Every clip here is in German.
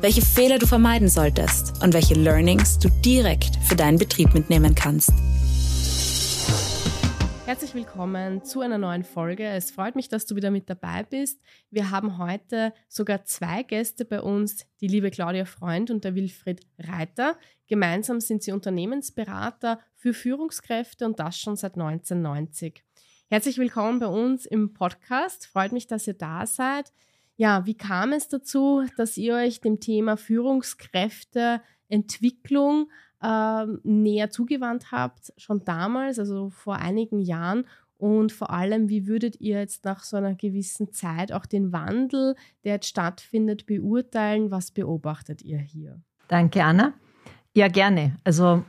welche Fehler du vermeiden solltest und welche Learnings du direkt für deinen Betrieb mitnehmen kannst. Herzlich willkommen zu einer neuen Folge. Es freut mich, dass du wieder mit dabei bist. Wir haben heute sogar zwei Gäste bei uns, die liebe Claudia Freund und der Wilfried Reiter. Gemeinsam sind sie Unternehmensberater für Führungskräfte und das schon seit 1990. Herzlich willkommen bei uns im Podcast. Freut mich, dass ihr da seid. Ja, wie kam es dazu, dass ihr euch dem Thema Führungskräfteentwicklung äh, näher zugewandt habt, schon damals, also vor einigen Jahren? Und vor allem, wie würdet ihr jetzt nach so einer gewissen Zeit auch den Wandel, der jetzt stattfindet, beurteilen? Was beobachtet ihr hier? Danke, Anna. Ja, gerne. Also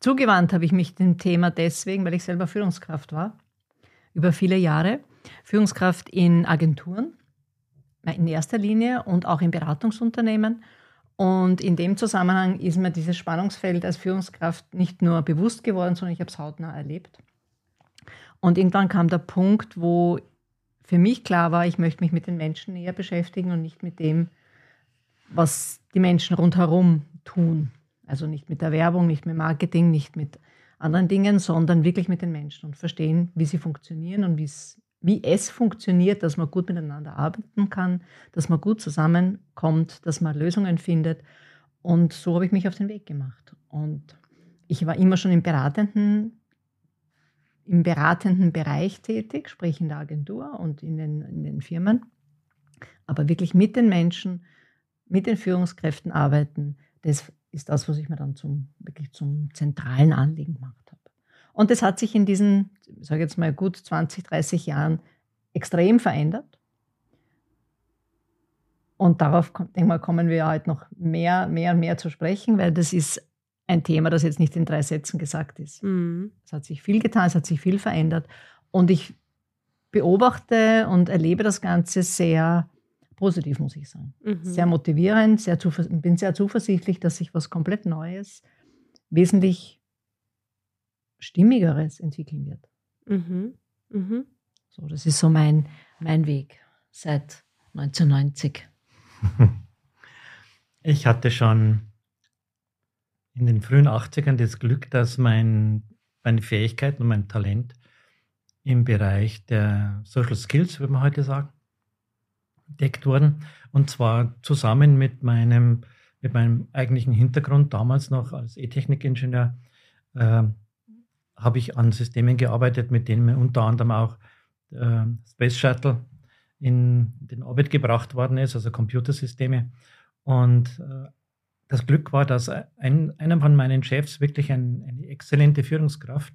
Zugewandt habe ich mich dem Thema deswegen, weil ich selber Führungskraft war, über viele Jahre. Führungskraft in Agenturen in erster Linie und auch in Beratungsunternehmen. Und in dem Zusammenhang ist mir dieses Spannungsfeld als Führungskraft nicht nur bewusst geworden, sondern ich habe es hautnah erlebt. Und irgendwann kam der Punkt, wo für mich klar war, ich möchte mich mit den Menschen näher beschäftigen und nicht mit dem, was die Menschen rundherum tun. Also nicht mit der Werbung, nicht mit Marketing, nicht mit anderen Dingen, sondern wirklich mit den Menschen und verstehen, wie sie funktionieren und wie es funktioniert, dass man gut miteinander arbeiten kann, dass man gut zusammenkommt, dass man Lösungen findet. Und so habe ich mich auf den Weg gemacht. Und ich war immer schon im beratenden, im beratenden Bereich tätig, sprich in der Agentur und in den, in den Firmen. Aber wirklich mit den Menschen, mit den Führungskräften arbeiten, das ist das, was ich mir dann zum, wirklich zum zentralen Anliegen habe. Und das hat sich in diesen, ich sage jetzt mal gut 20, 30 Jahren extrem verändert. Und darauf, denke mal, kommen wir heute noch mehr, mehr und mehr zu sprechen, weil das ist ein Thema, das jetzt nicht in drei Sätzen gesagt ist. Mhm. Es hat sich viel getan, es hat sich viel verändert. Und ich beobachte und erlebe das Ganze sehr positiv, muss ich sagen. Mhm. Sehr motivierend, sehr bin sehr zuversichtlich, dass sich was komplett Neues, wesentlich Stimmigeres entwickeln wird. Mhm. Mhm. So, das ist so mein, mein Weg seit 1990. Ich hatte schon in den frühen 80ern das Glück, dass mein, meine Fähigkeiten und mein Talent im Bereich der Social Skills, würde man heute sagen, entdeckt worden. Und zwar zusammen mit meinem, mit meinem eigentlichen Hintergrund, damals noch als E-Technik-Ingenieur, äh, habe ich an Systemen gearbeitet, mit denen unter anderem auch äh, Space Shuttle in den Orbit gebracht worden ist, also Computersysteme. Und äh, das Glück war, dass ein, einer von meinen Chefs wirklich ein, eine exzellente Führungskraft,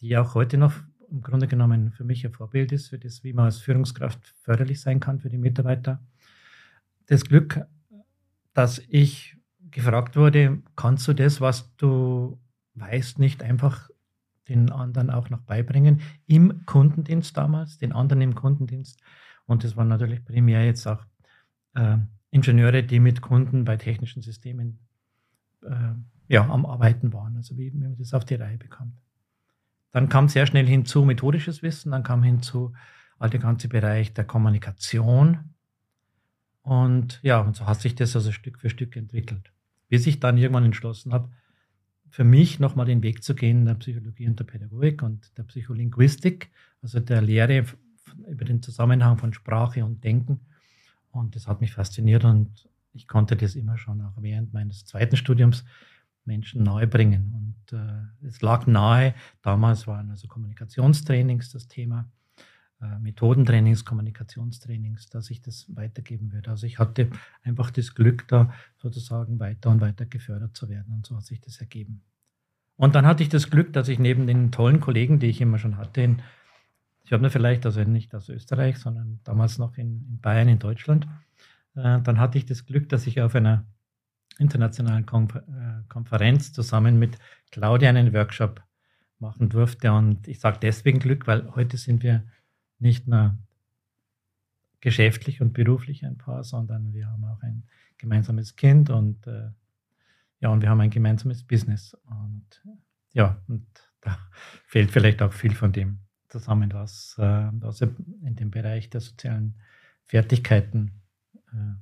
die auch heute noch im Grunde genommen für mich ein Vorbild ist, für das, wie man als Führungskraft förderlich sein kann für die Mitarbeiter. Das Glück, dass ich gefragt wurde, kannst du das, was du weißt, nicht einfach den anderen auch noch beibringen, im Kundendienst damals, den anderen im Kundendienst. Und das waren natürlich primär jetzt auch äh, Ingenieure, die mit Kunden bei technischen Systemen äh, ja, am Arbeiten waren, also wie, wie man das auf die Reihe bekommt. Dann kam sehr schnell hinzu methodisches Wissen, dann kam hinzu all der ganze Bereich der Kommunikation. Und ja, und so hat sich das also Stück für Stück entwickelt. Bis ich dann irgendwann entschlossen habe, für mich nochmal den Weg zu gehen der Psychologie und der Pädagogik und der Psycholinguistik, also der Lehre über den Zusammenhang von Sprache und Denken. Und das hat mich fasziniert und ich konnte das immer schon auch während meines zweiten Studiums Menschen nahe bringen. Und äh, es lag nahe, damals waren also Kommunikationstrainings das Thema, Methodentrainings, Kommunikationstrainings, dass ich das weitergeben würde. Also ich hatte einfach das Glück, da sozusagen weiter und weiter gefördert zu werden. Und so hat sich das ergeben. Und dann hatte ich das Glück, dass ich neben den tollen Kollegen, die ich immer schon hatte, in, ich habe mir vielleicht, also nicht aus Österreich, sondern damals noch in, in Bayern, in Deutschland, äh, dann hatte ich das Glück, dass ich auf einer internationalen äh, Konferenz zusammen mit Claudia einen Workshop machen durfte. Und ich sage deswegen Glück, weil heute sind wir nicht nur geschäftlich und beruflich ein Paar, sondern wir haben auch ein gemeinsames Kind und äh, ja, und wir haben ein gemeinsames Business. Und ja, und da fehlt vielleicht auch viel von dem zusammen, was, äh, was wir in dem Bereich der sozialen Fertigkeiten äh,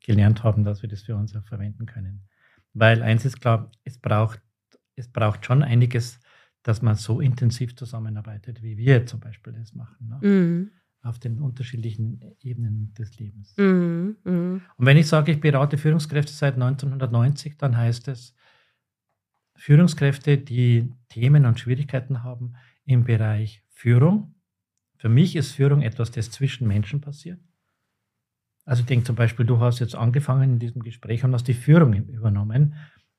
gelernt haben, dass wir das für uns auch verwenden können. Weil eins ist klar, es braucht, es braucht schon einiges, dass man so intensiv zusammenarbeitet, wie wir zum Beispiel das machen. Ne? Mhm. Auf den unterschiedlichen Ebenen des Lebens. Mhm. Mhm. Und wenn ich sage, ich berate Führungskräfte seit 1990, dann heißt es, Führungskräfte, die Themen und Schwierigkeiten haben im Bereich Führung. Für mich ist Führung etwas, das zwischen Menschen passiert. Also ich denke zum Beispiel, du hast jetzt angefangen in diesem Gespräch und hast die Führung übernommen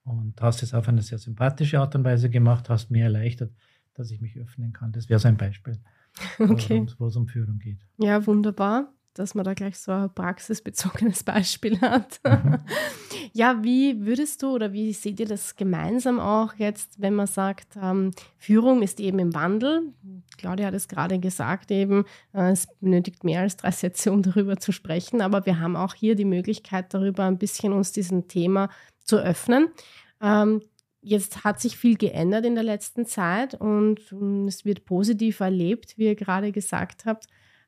und hast es auf eine sehr sympathische Art und Weise gemacht, hast mir erleichtert, dass ich mich öffnen kann. Das wäre so ein Beispiel, okay. wo es um Führung geht. Ja, wunderbar dass man da gleich so ein praxisbezogenes Beispiel hat. Mhm. ja, wie würdest du oder wie seht ihr das gemeinsam auch jetzt, wenn man sagt, ähm, Führung ist eben im Wandel? Claudia hat es gerade gesagt, eben, äh, es benötigt mehr als drei Sätze, um darüber zu sprechen, aber wir haben auch hier die Möglichkeit, darüber ein bisschen uns diesem Thema zu öffnen. Ähm, Jetzt hat sich viel geändert in der letzten Zeit und, und es wird positiv erlebt, wie ihr gerade gesagt habt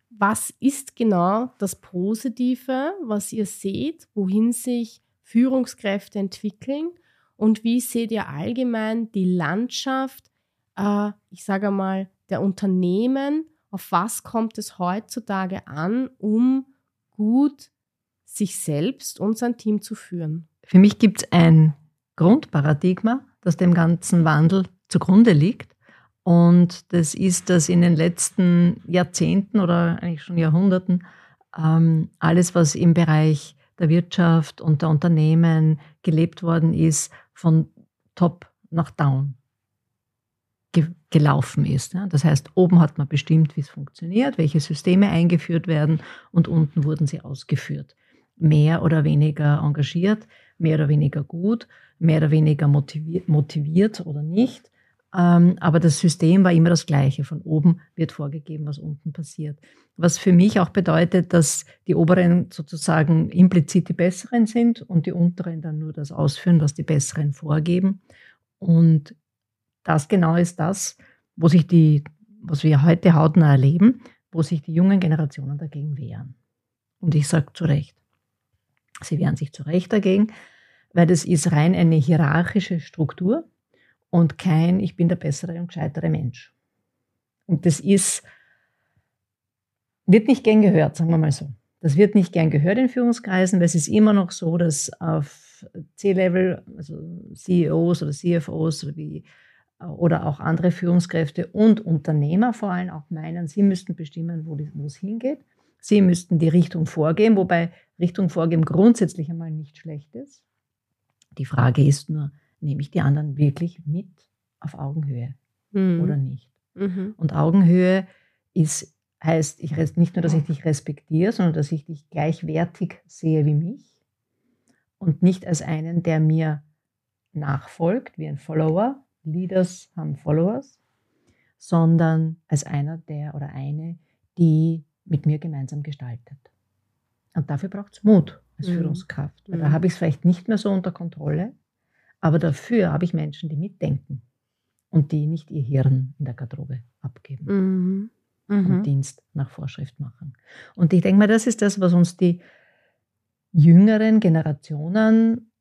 was ist genau das Positive, was ihr seht, wohin sich Führungskräfte entwickeln und wie seht ihr allgemein die Landschaft, äh, ich sage mal, der Unternehmen, auf was kommt es heutzutage an, um gut sich selbst und sein Team zu führen? Für mich gibt es ein Grundparadigma, das dem ganzen Wandel zugrunde liegt. Und das ist, dass in den letzten Jahrzehnten oder eigentlich schon Jahrhunderten ähm, alles, was im Bereich der Wirtschaft und der Unternehmen gelebt worden ist, von top nach down ge gelaufen ist. Ja. Das heißt, oben hat man bestimmt, wie es funktioniert, welche Systeme eingeführt werden und unten wurden sie ausgeführt. Mehr oder weniger engagiert, mehr oder weniger gut, mehr oder weniger motiviert, motiviert oder nicht. Ähm, aber das System war immer das gleiche. Von oben wird vorgegeben, was unten passiert. Was für mich auch bedeutet, dass die Oberen sozusagen implizit die Besseren sind und die Unteren dann nur das ausführen, was die Besseren vorgeben. Und das genau ist das, wo sich die, was wir heute hautnah erleben, wo sich die jungen Generationen dagegen wehren. Und ich sage zu Recht. Sie wehren sich zu Recht dagegen, weil das ist rein eine hierarchische Struktur und kein Ich bin der bessere und gescheitere Mensch. Und das ist, wird nicht gern gehört, sagen wir mal so. Das wird nicht gern gehört in Führungskreisen, weil es ist immer noch so, dass auf C-Level, also CEOs oder CFOs oder, wie, oder auch andere Führungskräfte und Unternehmer vor allem auch meinen, sie müssten bestimmen, wo, es hingeht. Sie müssten die Richtung vorgeben, wobei Richtung vorgeben grundsätzlich einmal nicht schlecht ist. Die Frage ist nur, nehme ich die anderen wirklich mit auf Augenhöhe mhm. oder nicht? Mhm. Und Augenhöhe ist, heißt ich, nicht nur, dass ich dich respektiere, sondern dass ich dich gleichwertig sehe wie mich und nicht als einen, der mir nachfolgt, wie ein Follower. Leaders haben Followers, sondern als einer, der oder eine, die mit mir gemeinsam gestaltet. Und dafür braucht es Mut als mhm. Führungskraft. Weil da mhm. habe ich es vielleicht nicht mehr so unter Kontrolle, aber dafür habe ich Menschen, die mitdenken und die nicht ihr Hirn in der Garderobe abgeben mhm. Mhm. und Dienst nach Vorschrift machen. Und ich denke mal, das ist das, was uns die jüngeren Generationen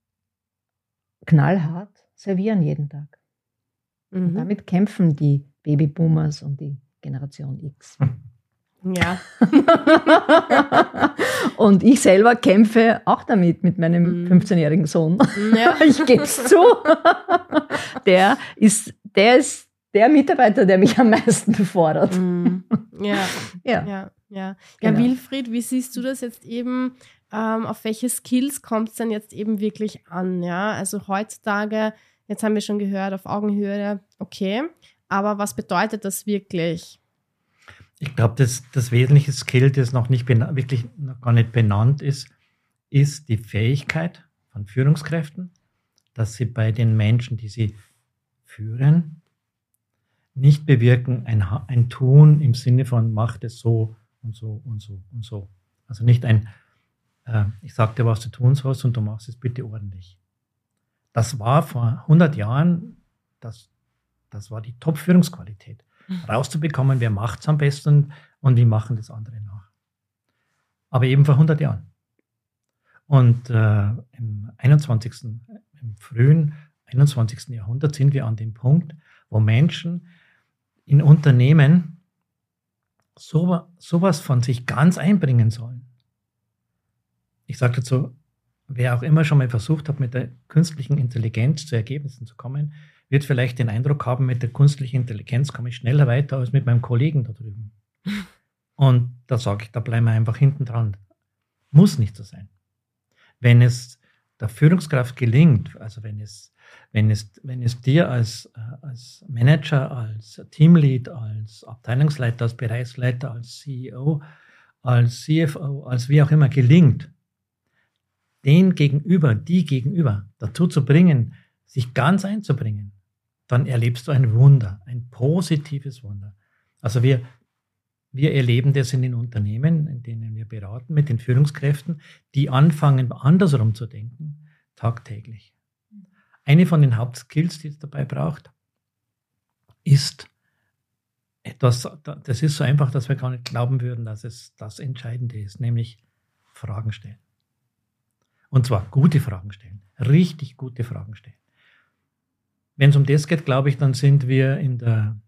knallhart servieren jeden Tag. Mhm. Und damit kämpfen die Babyboomers und die Generation X. Ja. und ich selber kämpfe auch damit mit meinem mm. 15-jährigen Sohn. Ja. Ich gebe es zu. Der ist, der ist der Mitarbeiter, der mich am meisten befordert. Mm. Ja. ja. Ja. Ja. Genau. Wilfried, wie siehst du das jetzt eben? Ähm, auf welche Skills kommt es denn jetzt eben wirklich an? Ja, also heutzutage, jetzt haben wir schon gehört, auf Augenhöhe, okay. Aber was bedeutet das wirklich? Ich glaube, das, das wesentliche Skill, das noch nicht wirklich noch gar nicht benannt ist, ist die Fähigkeit von Führungskräften, dass sie bei den Menschen, die sie führen, nicht bewirken ein, ein Tun im Sinne von macht es so und so und so und so. Also nicht ein, äh, ich sage dir, was du tun sollst und du machst es bitte ordentlich. Das war vor 100 Jahren, das, das war die Top-Führungsqualität. Rauszubekommen, wer macht es am besten und wie machen das andere nach. Aber eben vor 100 Jahren. Und äh, im 21., im frühen 21. Jahrhundert sind wir an dem Punkt, wo Menschen in Unternehmen so, sowas von sich ganz einbringen sollen. Ich sage dazu, wer auch immer schon mal versucht hat, mit der künstlichen Intelligenz zu Ergebnissen zu kommen, wird vielleicht den Eindruck haben, mit der künstlichen Intelligenz komme ich schneller weiter als mit meinem Kollegen da drüben. Und da sage ich, da bleiben wir einfach hinten dran. Muss nicht so sein wenn es der Führungskraft gelingt, also wenn es, wenn es, wenn es dir als, als Manager, als Teamlead, als Abteilungsleiter, als Bereichsleiter, als CEO, als CFO, als wie auch immer gelingt, den gegenüber, die gegenüber dazu zu bringen, sich ganz einzubringen, dann erlebst du ein Wunder, ein positives Wunder. Also wir, wir erleben das in den Unternehmen, in denen wir beraten, mit den Führungskräften, die anfangen, andersrum zu denken, tagtäglich. Eine von den Hauptskills, die es dabei braucht, ist etwas, das ist so einfach, dass wir gar nicht glauben würden, dass es das Entscheidende ist, nämlich Fragen stellen. Und zwar gute Fragen stellen, richtig gute Fragen stellen. Wenn es um das geht, glaube ich, dann sind wir in der,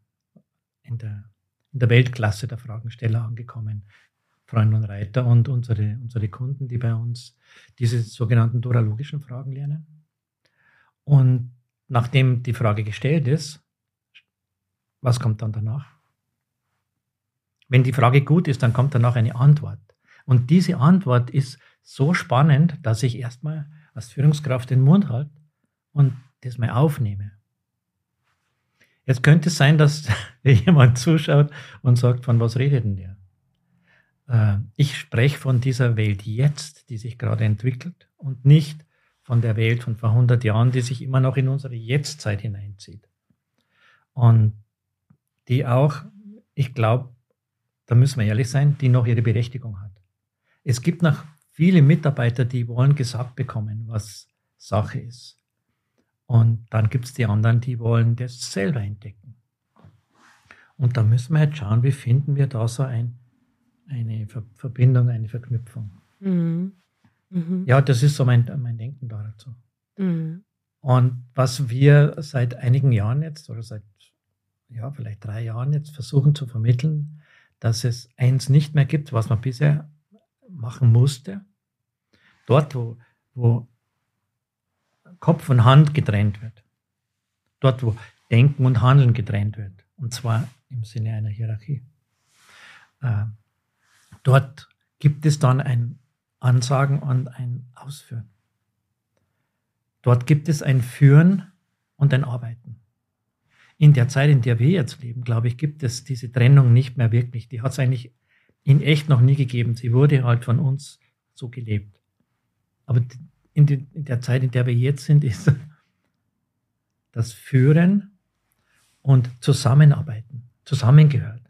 in der in der Weltklasse der Fragensteller angekommen. Freunde und Reiter und unsere, unsere Kunden, die bei uns diese sogenannten duralogischen Fragen lernen. Und nachdem die Frage gestellt ist, was kommt dann danach? Wenn die Frage gut ist, dann kommt danach eine Antwort. Und diese Antwort ist so spannend, dass ich erstmal als Führungskraft den Mund halte und das mal aufnehme. Jetzt könnte es sein, dass jemand zuschaut und sagt, von was redet denn der? Äh, ich spreche von dieser Welt jetzt, die sich gerade entwickelt und nicht von der Welt von vor 100 Jahren, die sich immer noch in unsere Jetztzeit hineinzieht. Und die auch, ich glaube, da müssen wir ehrlich sein, die noch ihre Berechtigung hat. Es gibt noch viele Mitarbeiter, die wollen gesagt bekommen, was Sache ist. Und dann gibt es die anderen, die wollen das selber entdecken. Und da müssen wir jetzt schauen, wie finden wir da so ein, eine Verbindung, eine Verknüpfung. Mhm. Mhm. Ja, das ist so mein, mein Denken dazu. Mhm. Und was wir seit einigen Jahren jetzt oder seit ja, vielleicht drei Jahren jetzt versuchen zu vermitteln, dass es eins nicht mehr gibt, was man bisher machen musste. Dort, wo, wo Kopf und Hand getrennt wird. Dort, wo Denken und Handeln getrennt wird. Und zwar im Sinne einer Hierarchie. Äh, dort gibt es dann ein Ansagen und ein Ausführen. Dort gibt es ein Führen und ein Arbeiten. In der Zeit, in der wir jetzt leben, glaube ich, gibt es diese Trennung nicht mehr wirklich. Die hat es eigentlich in echt noch nie gegeben. Sie wurde halt von uns so gelebt. Aber in, die, in der Zeit, in der wir jetzt sind, ist das Führen und Zusammenarbeiten, zusammengehört.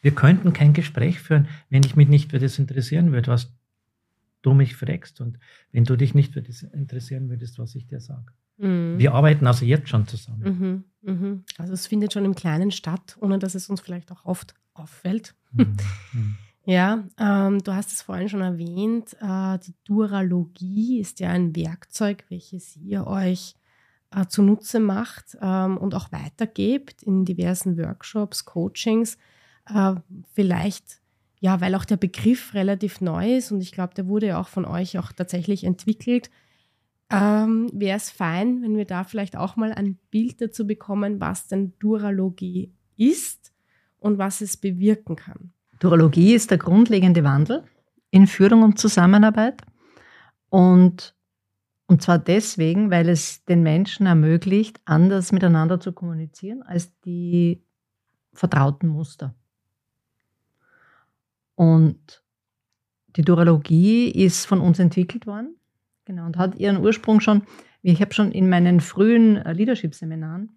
Wir könnten kein Gespräch führen, wenn ich mich nicht für das interessieren würde, was du mich fragst und wenn du dich nicht für das interessieren würdest, was ich dir sage. Mhm. Wir arbeiten also jetzt schon zusammen. Mhm, mhm. Also es findet schon im Kleinen statt, ohne dass es uns vielleicht auch oft auffällt. Ja, ähm, du hast es vorhin schon erwähnt, äh, die Duralogie ist ja ein Werkzeug, welches ihr euch äh, zunutze macht ähm, und auch weitergebt in diversen Workshops, Coachings. Äh, vielleicht, ja, weil auch der Begriff relativ neu ist und ich glaube, der wurde ja auch von euch auch tatsächlich entwickelt. Ähm, Wäre es fein, wenn wir da vielleicht auch mal ein Bild dazu bekommen, was denn Duralogie ist und was es bewirken kann. Durologie ist der grundlegende Wandel in Führung und Zusammenarbeit. Und, und zwar deswegen, weil es den Menschen ermöglicht, anders miteinander zu kommunizieren als die vertrauten Muster. Und die Durologie ist von uns entwickelt worden genau, und hat ihren Ursprung schon Ich habe schon in meinen frühen äh, Leadership-Seminaren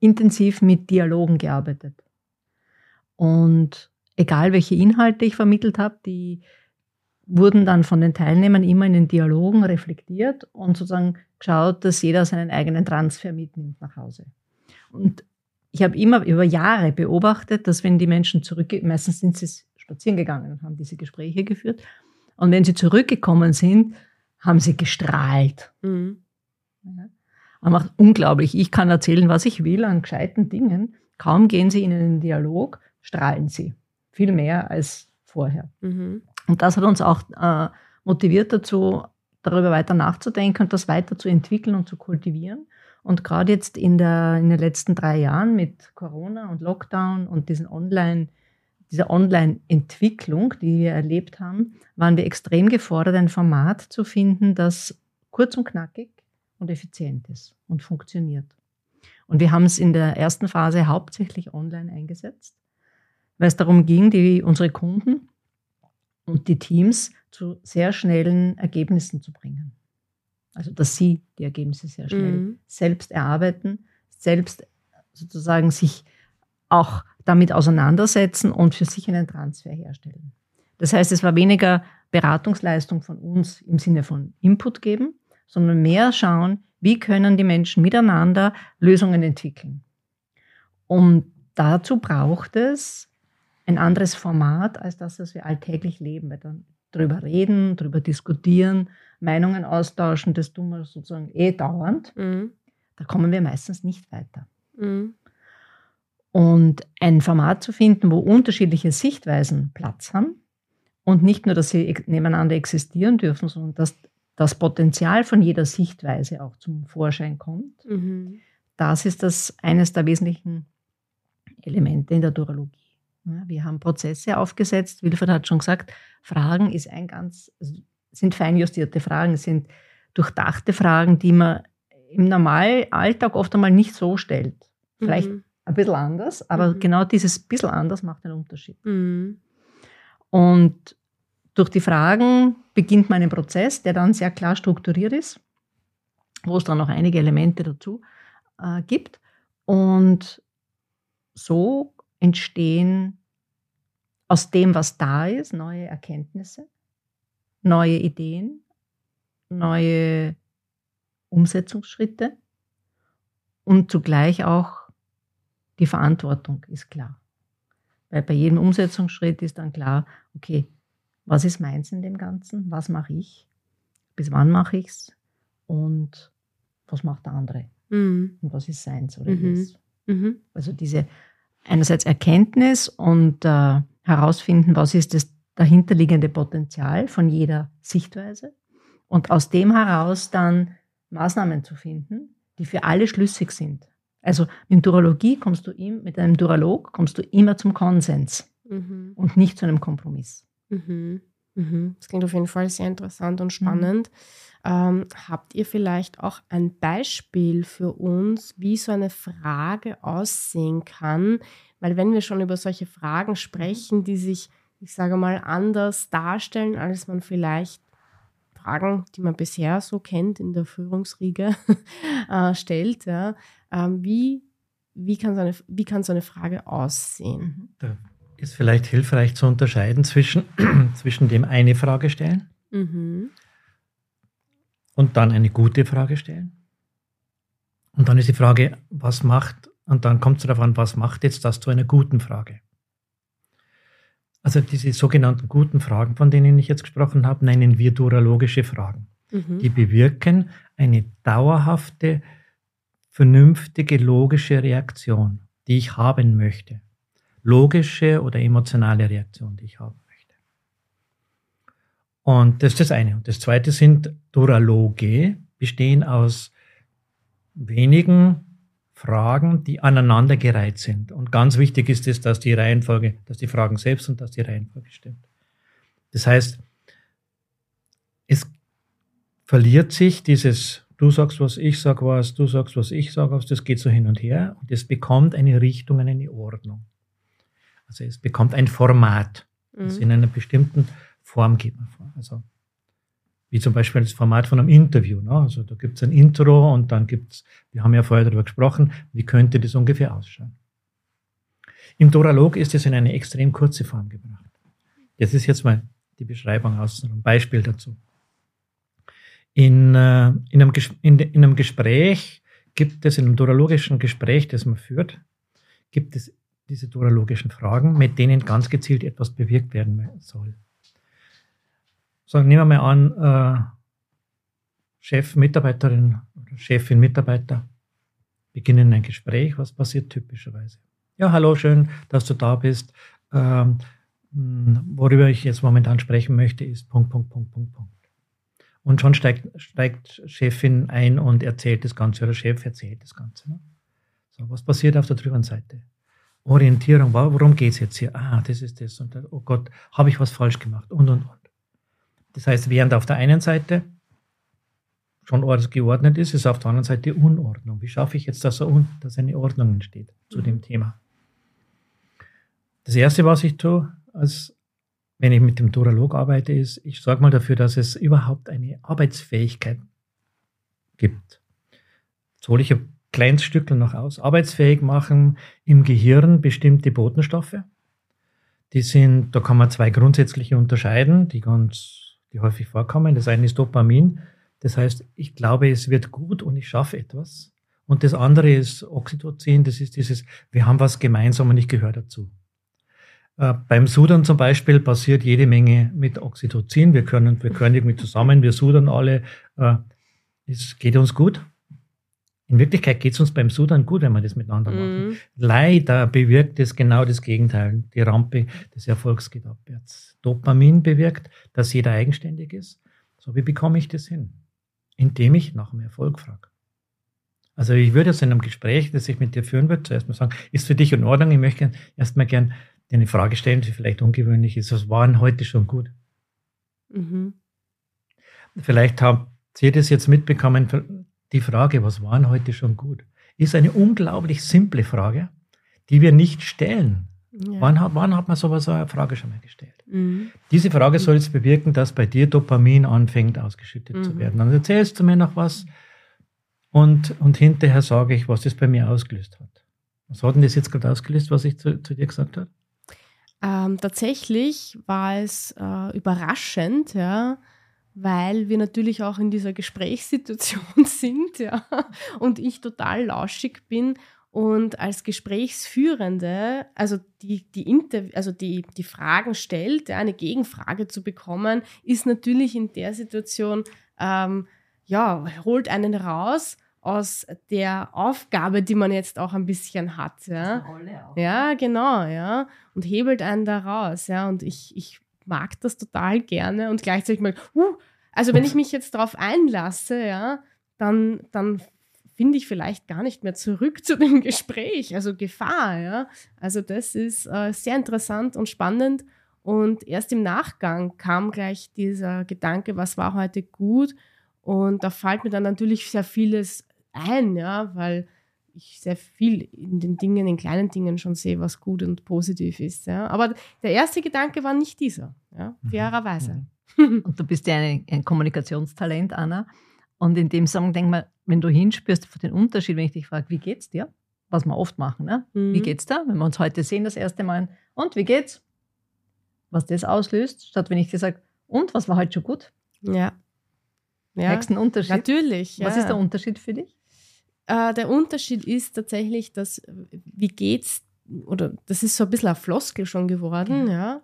intensiv mit Dialogen gearbeitet. Und egal welche Inhalte ich vermittelt habe, die wurden dann von den Teilnehmern immer in den Dialogen reflektiert und sozusagen geschaut, dass jeder seinen eigenen Transfer mitnimmt nach Hause. Und ich habe immer über Jahre beobachtet, dass wenn die Menschen zurückgehen, meistens sind sie spazieren gegangen und haben diese Gespräche geführt. Und wenn sie zurückgekommen sind, haben sie gestrahlt. Mhm. Ja. Man macht unglaublich. Ich kann erzählen, was ich will an gescheiten Dingen. Kaum gehen sie in einen Dialog, strahlen sie. Viel mehr als vorher. Mhm. Und das hat uns auch äh, motiviert dazu, darüber weiter nachzudenken und das weiter zu entwickeln und zu kultivieren. Und gerade jetzt in, der, in den letzten drei Jahren mit Corona und Lockdown und diesen Online, dieser Online-Entwicklung, die wir erlebt haben, waren wir extrem gefordert, ein Format zu finden, das kurz und knackig und effizient ist und funktioniert. Und wir haben es in der ersten Phase hauptsächlich online eingesetzt, weil es darum ging, die, unsere Kunden und die Teams zu sehr schnellen Ergebnissen zu bringen. Also dass sie die Ergebnisse sehr schnell mhm. selbst erarbeiten, selbst sozusagen sich auch damit auseinandersetzen und für sich einen Transfer herstellen. Das heißt, es war weniger Beratungsleistung von uns im Sinne von Input geben, sondern mehr schauen, wie können die Menschen miteinander Lösungen entwickeln. Und dazu braucht es ein anderes Format als das, was wir alltäglich leben, weil dann drüber reden, drüber diskutieren, Meinungen austauschen, das tun wir sozusagen eh dauernd. Mhm. Da kommen wir meistens nicht weiter. Mhm. Und ein Format zu finden, wo unterschiedliche Sichtweisen Platz haben und nicht nur, dass sie nebeneinander existieren dürfen, sondern dass das Potenzial von jeder Sichtweise auch zum Vorschein kommt. Mhm. Das ist das eines der wesentlichen Elemente in der Durologie. Wir haben Prozesse aufgesetzt. Wilfried hat schon gesagt, Fragen ist ein ganz, sind feinjustierte Fragen, sind durchdachte Fragen, die man im normalen Alltag oft einmal nicht so stellt. Vielleicht mhm. ein bisschen anders, aber mhm. genau dieses bisschen anders macht einen Unterschied. Mhm. Und durch die Fragen beginnt man einen Prozess, der dann sehr klar strukturiert ist, wo es dann noch einige Elemente dazu äh, gibt. Und so entstehen aus dem, was da ist, neue Erkenntnisse, neue Ideen, neue Umsetzungsschritte und zugleich auch die Verantwortung ist klar. Weil bei jedem Umsetzungsschritt ist dann klar, okay, was ist meins in dem Ganzen, was mache ich, bis wann mache ich es und was macht der andere mhm. und was ist seins oder mhm. ihres. Mhm. Also diese einerseits Erkenntnis und äh, herausfinden, was ist das dahinterliegende Potenzial von jeder Sichtweise und aus dem heraus dann Maßnahmen zu finden, die für alle schlüssig sind. Also mit Durologie kommst du im, mit einem Duralog kommst du immer zum Konsens mhm. und nicht zu einem Kompromiss. Mhm. Mhm. Das klingt auf jeden Fall sehr interessant und mhm. spannend. Ähm, habt ihr vielleicht auch ein Beispiel für uns, wie so eine Frage aussehen kann? Weil wenn wir schon über solche Fragen sprechen, die sich, ich sage mal, anders darstellen, als man vielleicht Fragen, die man bisher so kennt in der Führungsriege, äh, stellt, ja, ähm, wie, wie, kann so eine, wie kann so eine Frage aussehen? Da ist vielleicht hilfreich zu unterscheiden zwischen, zwischen dem eine Frage stellen mhm. und dann eine gute Frage stellen. Und dann ist die Frage, was macht, und dann kommt es darauf an, was macht jetzt das zu einer guten Frage. Also diese sogenannten guten Fragen, von denen ich jetzt gesprochen habe, nennen wir duralogische Fragen. Mhm. Die bewirken eine dauerhafte, vernünftige, logische Reaktion, die ich haben möchte logische oder emotionale Reaktion, die ich haben möchte. Und das ist das eine. Und das zweite sind Duraloge, bestehen aus wenigen Fragen, die aneinandergereiht sind. Und ganz wichtig ist es, dass die Reihenfolge, dass die Fragen selbst und dass die Reihenfolge stimmt. Das heißt, es verliert sich dieses du sagst was, ich sag was, du sagst was, ich sag was, das geht so hin und her und es bekommt eine Richtung, eine Ordnung. Also es bekommt ein Format, das mhm. in einer bestimmten Form geht man vor. Also Wie zum Beispiel das Format von einem Interview. Ne? Also da gibt es ein Intro und dann gibt es, wir haben ja vorher darüber gesprochen, wie könnte das ungefähr ausschauen. Im Doralog ist es in eine extrem kurze Form gebracht. Das ist jetzt mal die Beschreibung aus einem Beispiel dazu. In, äh, in, einem, in, in einem Gespräch gibt es, in einem doralogischen Gespräch, das man führt, gibt es diese doralogischen Fragen, mit denen ganz gezielt etwas bewirkt werden soll. So, nehmen wir mal an, äh, Chef, Mitarbeiterin Chefin, Mitarbeiter beginnen ein Gespräch. Was passiert typischerweise? Ja, hallo, schön, dass du da bist. Ähm, worüber ich jetzt momentan sprechen möchte, ist Punkt, Punkt, Punkt, Punkt, Punkt. Und schon steigt, steigt Chefin ein und erzählt das Ganze, oder Chef erzählt das Ganze. Ne? So, was passiert auf der drüben Seite? Orientierung, worum geht es jetzt hier? Ah, das ist das. Und oh Gott, habe ich was falsch gemacht? Und, und, und. Das heißt, während auf der einen Seite schon geordnet ist, ist auf der anderen Seite Unordnung. Wie schaffe ich jetzt, dass, dass eine Ordnung entsteht zu dem Thema? Das Erste, was ich tue, als wenn ich mit dem Doralog arbeite, ist, ich sorge mal dafür, dass es überhaupt eine Arbeitsfähigkeit gibt. Jetzt hole ich ein kleines Stück noch aus. Arbeitsfähig machen im Gehirn bestimmte Botenstoffe. Die sind, da kann man zwei grundsätzliche unterscheiden, die ganz, die häufig vorkommen. Das eine ist Dopamin. Das heißt, ich glaube, es wird gut und ich schaffe etwas. Und das andere ist Oxytocin. Das ist dieses, wir haben was gemeinsam und ich gehöre dazu. Äh, beim Sudern zum Beispiel passiert jede Menge mit Oxytocin. Wir können, wir können irgendwie zusammen, wir sudern alle. Äh, es geht uns gut. In Wirklichkeit geht es uns beim Sudern gut, wenn wir das miteinander machen. Mhm. Leider bewirkt es genau das Gegenteil. Die Rampe des Erfolgs geht abwärts. Dopamin bewirkt, dass jeder eigenständig ist. So, wie bekomme ich das hin? Indem ich nach dem Erfolg frage. Also ich würde jetzt in einem Gespräch, das ich mit dir führen würde, zuerst mal sagen, ist für dich in Ordnung? Ich möchte erstmal gern dir eine Frage stellen, die vielleicht ungewöhnlich ist. Was war denn heute schon gut? Mhm. Vielleicht habt ihr das jetzt mitbekommen. Die Frage, was war denn heute schon gut, ist eine unglaublich simple Frage, die wir nicht stellen. Ja. Wann, hat, wann hat man sowas so eine Frage schon mal gestellt? Mhm. Diese Frage soll jetzt bewirken, dass bei dir Dopamin anfängt ausgeschüttet mhm. zu werden. Dann erzählst du mir noch was und, und hinterher sage ich, was das bei mir ausgelöst hat. Was hat denn das jetzt gerade ausgelöst, was ich zu, zu dir gesagt habe? Ähm, tatsächlich war es äh, überraschend, ja, weil wir natürlich auch in dieser Gesprächssituation sind, ja, und ich total lauschig bin und als Gesprächsführende, also die, die, Inter also die, die Fragen stellt, ja, eine Gegenfrage zu bekommen, ist natürlich in der Situation, ähm, ja, holt einen raus aus der Aufgabe, die man jetzt auch ein bisschen hat. Ja, ja genau, ja. Und hebelt einen da raus, ja. Und ich, ich mag das total gerne und gleichzeitig mal, uh, also wenn ich mich jetzt darauf einlasse, ja, dann, dann finde ich vielleicht gar nicht mehr zurück zu dem Gespräch, also Gefahr, ja. Also das ist äh, sehr interessant und spannend. Und erst im Nachgang kam gleich dieser Gedanke, was war heute gut? Und da fällt mir dann natürlich sehr vieles ein, ja, weil ich sehr viel in den Dingen, in kleinen Dingen schon sehe, was gut und positiv ist. Ja. Aber der erste Gedanke war nicht dieser, ja, mhm. fairerweise. Mhm. Und du bist ja ein, ein Kommunikationstalent, Anna. Und in dem Song denk mal, wenn du hinspürst von den Unterschied, wenn ich dich frage, wie geht's dir? Was wir oft machen, ne? Mhm. Wie geht's da? Wenn wir uns heute sehen, das erste Mal, und wie geht's? Was das auslöst, statt wenn ich dir sage, und was war heute schon gut? Ja. ja. Merkst du einen Unterschied? Natürlich. Was ist der Unterschied für dich? Äh, der Unterschied ist tatsächlich, dass, wie geht's, oder das ist so ein bisschen ein Floskel schon geworden, mhm. ja.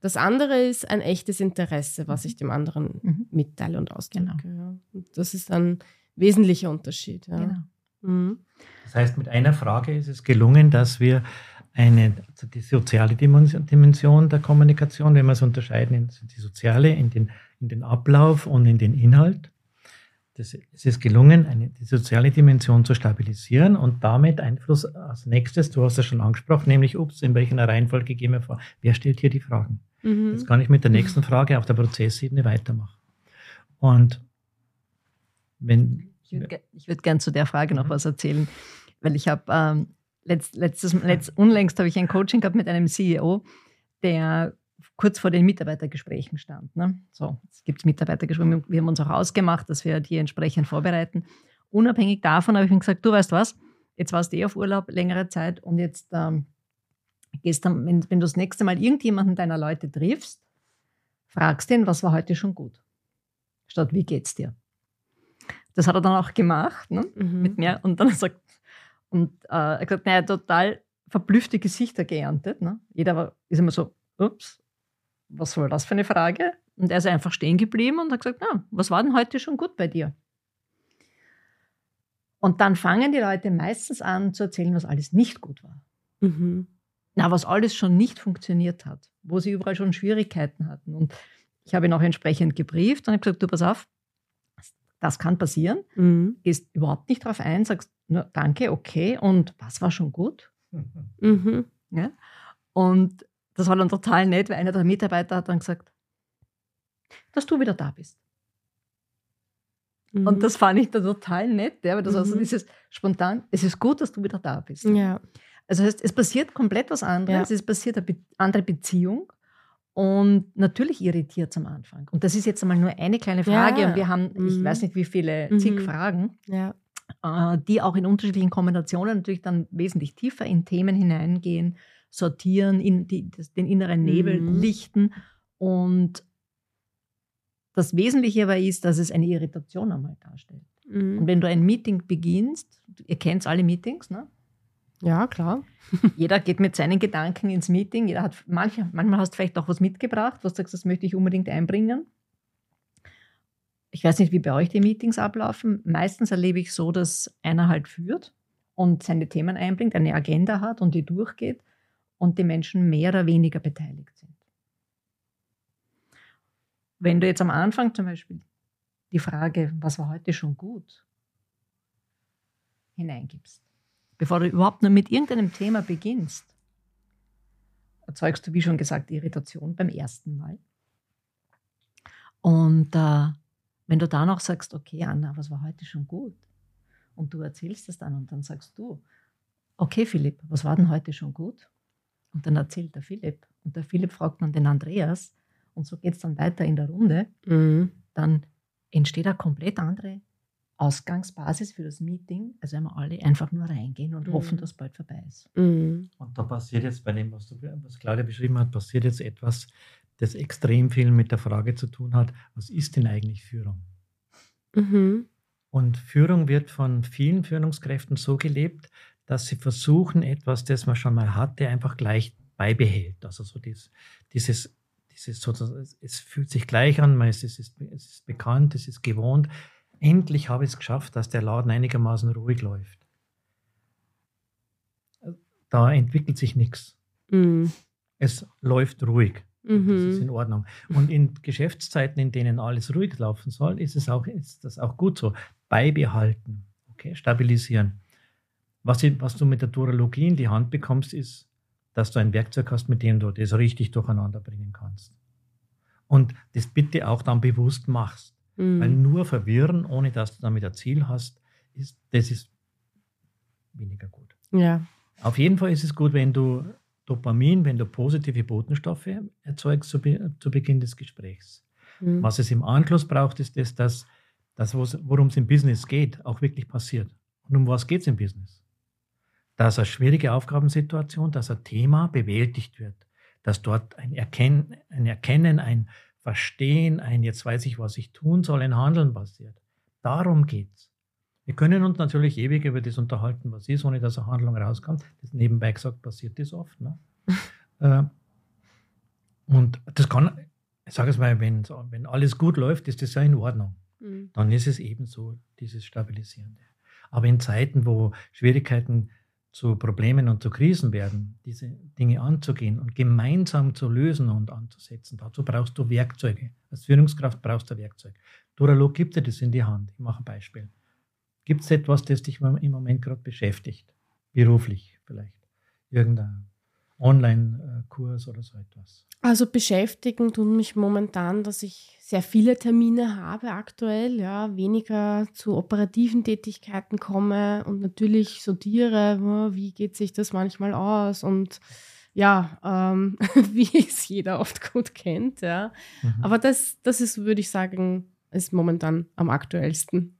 Das andere ist ein echtes Interesse, was mhm. ich dem anderen mhm. mitteile und ausdrücke. Genau. Ja. Und das ist ein wesentlicher Unterschied. Ja. Genau. Mhm. Das heißt, mit einer Frage ist es gelungen, dass wir eine, also die soziale Dimension der Kommunikation, wenn wir es unterscheiden in die soziale, in den, in den Ablauf und in den Inhalt, das, es ist gelungen, eine, die soziale Dimension zu stabilisieren und damit Einfluss als nächstes, du hast es schon angesprochen, nämlich, ups, in welcher Reihenfolge gehen wir vor? Wer stellt hier die Fragen? Mhm. Jetzt kann ich mit der nächsten Frage auf der Prozessebene weitermachen. Und wenn. Ich würde würd gerne zu der Frage noch mhm. was erzählen, weil ich habe ähm, letzt, letztes, letzt, unlängst habe ich ein Coaching gehabt mit einem CEO, der kurz vor den Mitarbeitergesprächen stand. Ne? So, es gibt Mitarbeitergespräche, wir haben uns auch ausgemacht, dass wir die entsprechend vorbereiten. Unabhängig davon habe ich mir gesagt, du weißt was, jetzt warst du eh auf Urlaub längere Zeit und jetzt ähm, gehst dann, wenn, wenn du das nächste Mal irgendjemanden deiner Leute triffst, fragst ihn, was war heute schon gut? Statt wie geht's dir? Das hat er dann auch gemacht ne? Mhm. mit mir und dann sagt und äh, er hat gesagt, naja, total verblüffte Gesichter geerntet. Ne? Jeder war, ist immer so, ups, was war das für eine Frage? Und er ist einfach stehen geblieben und hat gesagt, na, was war denn heute schon gut bei dir? Und dann fangen die Leute meistens an zu erzählen, was alles nicht gut war. Mhm. Na, was alles schon nicht funktioniert hat, wo sie überall schon Schwierigkeiten hatten. Und ich habe ihn auch entsprechend gebrieft und habe gesagt, du pass auf, das kann passieren. Mhm. Gehst überhaupt nicht darauf ein, sagst, nur danke, okay, und was war schon gut? Mhm. Ja? Und das war dann total nett, weil einer der Mitarbeiter hat dann gesagt, dass du wieder da bist. Mhm. Und das fand ich dann total nett, ja, weil das mhm. also dieses spontan, es ist gut, dass du wieder da bist. Ja. Also heißt, es passiert komplett was anderes, ja. es passiert eine andere Beziehung und natürlich irritiert es am Anfang. Und das ist jetzt einmal nur eine kleine Frage ja. und wir haben, mhm. ich weiß nicht wie viele, mhm. zig Fragen, ja. äh, die auch in unterschiedlichen Kombinationen natürlich dann wesentlich tiefer in Themen hineingehen sortieren, in die, den inneren Nebel mhm. lichten. Und das Wesentliche aber ist, dass es eine Irritation einmal darstellt. Mhm. Und wenn du ein Meeting beginnst, ihr kennt alle Meetings, ne? Ja, klar. Jeder geht mit seinen Gedanken ins Meeting. Jeder hat, manche, manchmal hast du vielleicht auch was mitgebracht, was du sagst, das möchte ich unbedingt einbringen. Ich weiß nicht, wie bei euch die Meetings ablaufen. Meistens erlebe ich so, dass einer halt führt und seine Themen einbringt, eine Agenda hat und die durchgeht und die Menschen mehr oder weniger beteiligt sind. Wenn du jetzt am Anfang zum Beispiel die Frage, was war heute schon gut, hineingibst, bevor du überhaupt nur mit irgendeinem Thema beginnst, erzeugst du, wie schon gesagt, Irritation beim ersten Mal. Und äh, wenn du dann auch sagst, okay, Anna, was war heute schon gut? Und du erzählst es dann und dann sagst du, okay, Philipp, was war denn heute schon gut? Und dann erzählt der Philipp. Und der Philipp fragt dann den Andreas. Und so geht es dann weiter in der Runde. Mhm. Dann entsteht eine komplett andere Ausgangsbasis für das Meeting, also wenn wir alle einfach nur reingehen und mhm. hoffen, dass bald vorbei ist. Mhm. Und da passiert jetzt bei dem, was, du, was Claudia beschrieben hat, passiert jetzt etwas, das extrem viel mit der Frage zu tun hat, was ist denn eigentlich Führung? Mhm. Und Führung wird von vielen Führungskräften so gelebt, dass sie versuchen, etwas, das man schon mal hatte, einfach gleich beibehält. Also so dieses, dieses, dieses sozusagen, es fühlt sich gleich an, es ist, es ist bekannt, es ist gewohnt. Endlich habe ich es geschafft, dass der Laden einigermaßen ruhig läuft. Da entwickelt sich nichts. Mhm. Es läuft ruhig. Mhm. Das ist in Ordnung. Und in Geschäftszeiten, in denen alles ruhig laufen soll, ist, es auch, ist das auch gut so. Beibehalten, okay? stabilisieren. Was, was du mit der Duralogie in die Hand bekommst, ist, dass du ein Werkzeug hast, mit dem du das richtig durcheinander bringen kannst. Und das bitte auch dann bewusst machst. Mhm. Weil nur verwirren, ohne dass du damit ein Ziel hast, ist, das ist weniger gut. Ja. Auf jeden Fall ist es gut, wenn du Dopamin, wenn du positive Botenstoffe erzeugst zu, zu Beginn des Gesprächs. Mhm. Was es im Anschluss braucht, ist das, dass das, worum es im Business geht, auch wirklich passiert. Und um was geht es im Business? Dass eine schwierige Aufgabensituation, dass ein Thema bewältigt wird, dass dort ein Erkennen, ein, Erkennen, ein Verstehen, ein jetzt weiß ich, was ich tun soll, ein Handeln passiert. Darum geht's. Wir können uns natürlich ewig über das unterhalten, was ist, ohne dass eine Handlung rauskommt. Das nebenbei gesagt passiert das oft. Ne? Äh, und das kann, ich sage es mal, wenn, wenn alles gut läuft, ist das ja in Ordnung. Mhm. Dann ist es ebenso dieses Stabilisierende. Aber in Zeiten, wo Schwierigkeiten zu Problemen und zu Krisen werden, diese Dinge anzugehen und gemeinsam zu lösen und anzusetzen. Dazu brauchst du Werkzeuge. Als Führungskraft brauchst du Werkzeug. Duralog gibt dir das in die Hand. Ich mache ein Beispiel. Gibt es etwas, das dich im Moment gerade beschäftigt? Beruflich vielleicht? Irgendein Online-Kurs oder so etwas? Also beschäftigen tun mich momentan, dass ich sehr viele Termine habe aktuell, ja, weniger zu operativen Tätigkeiten komme und natürlich sortiere, wie geht sich das manchmal aus und ja, ähm, wie es jeder oft gut kennt. Ja. Mhm. Aber das, das ist, würde ich sagen, ist momentan am aktuellsten.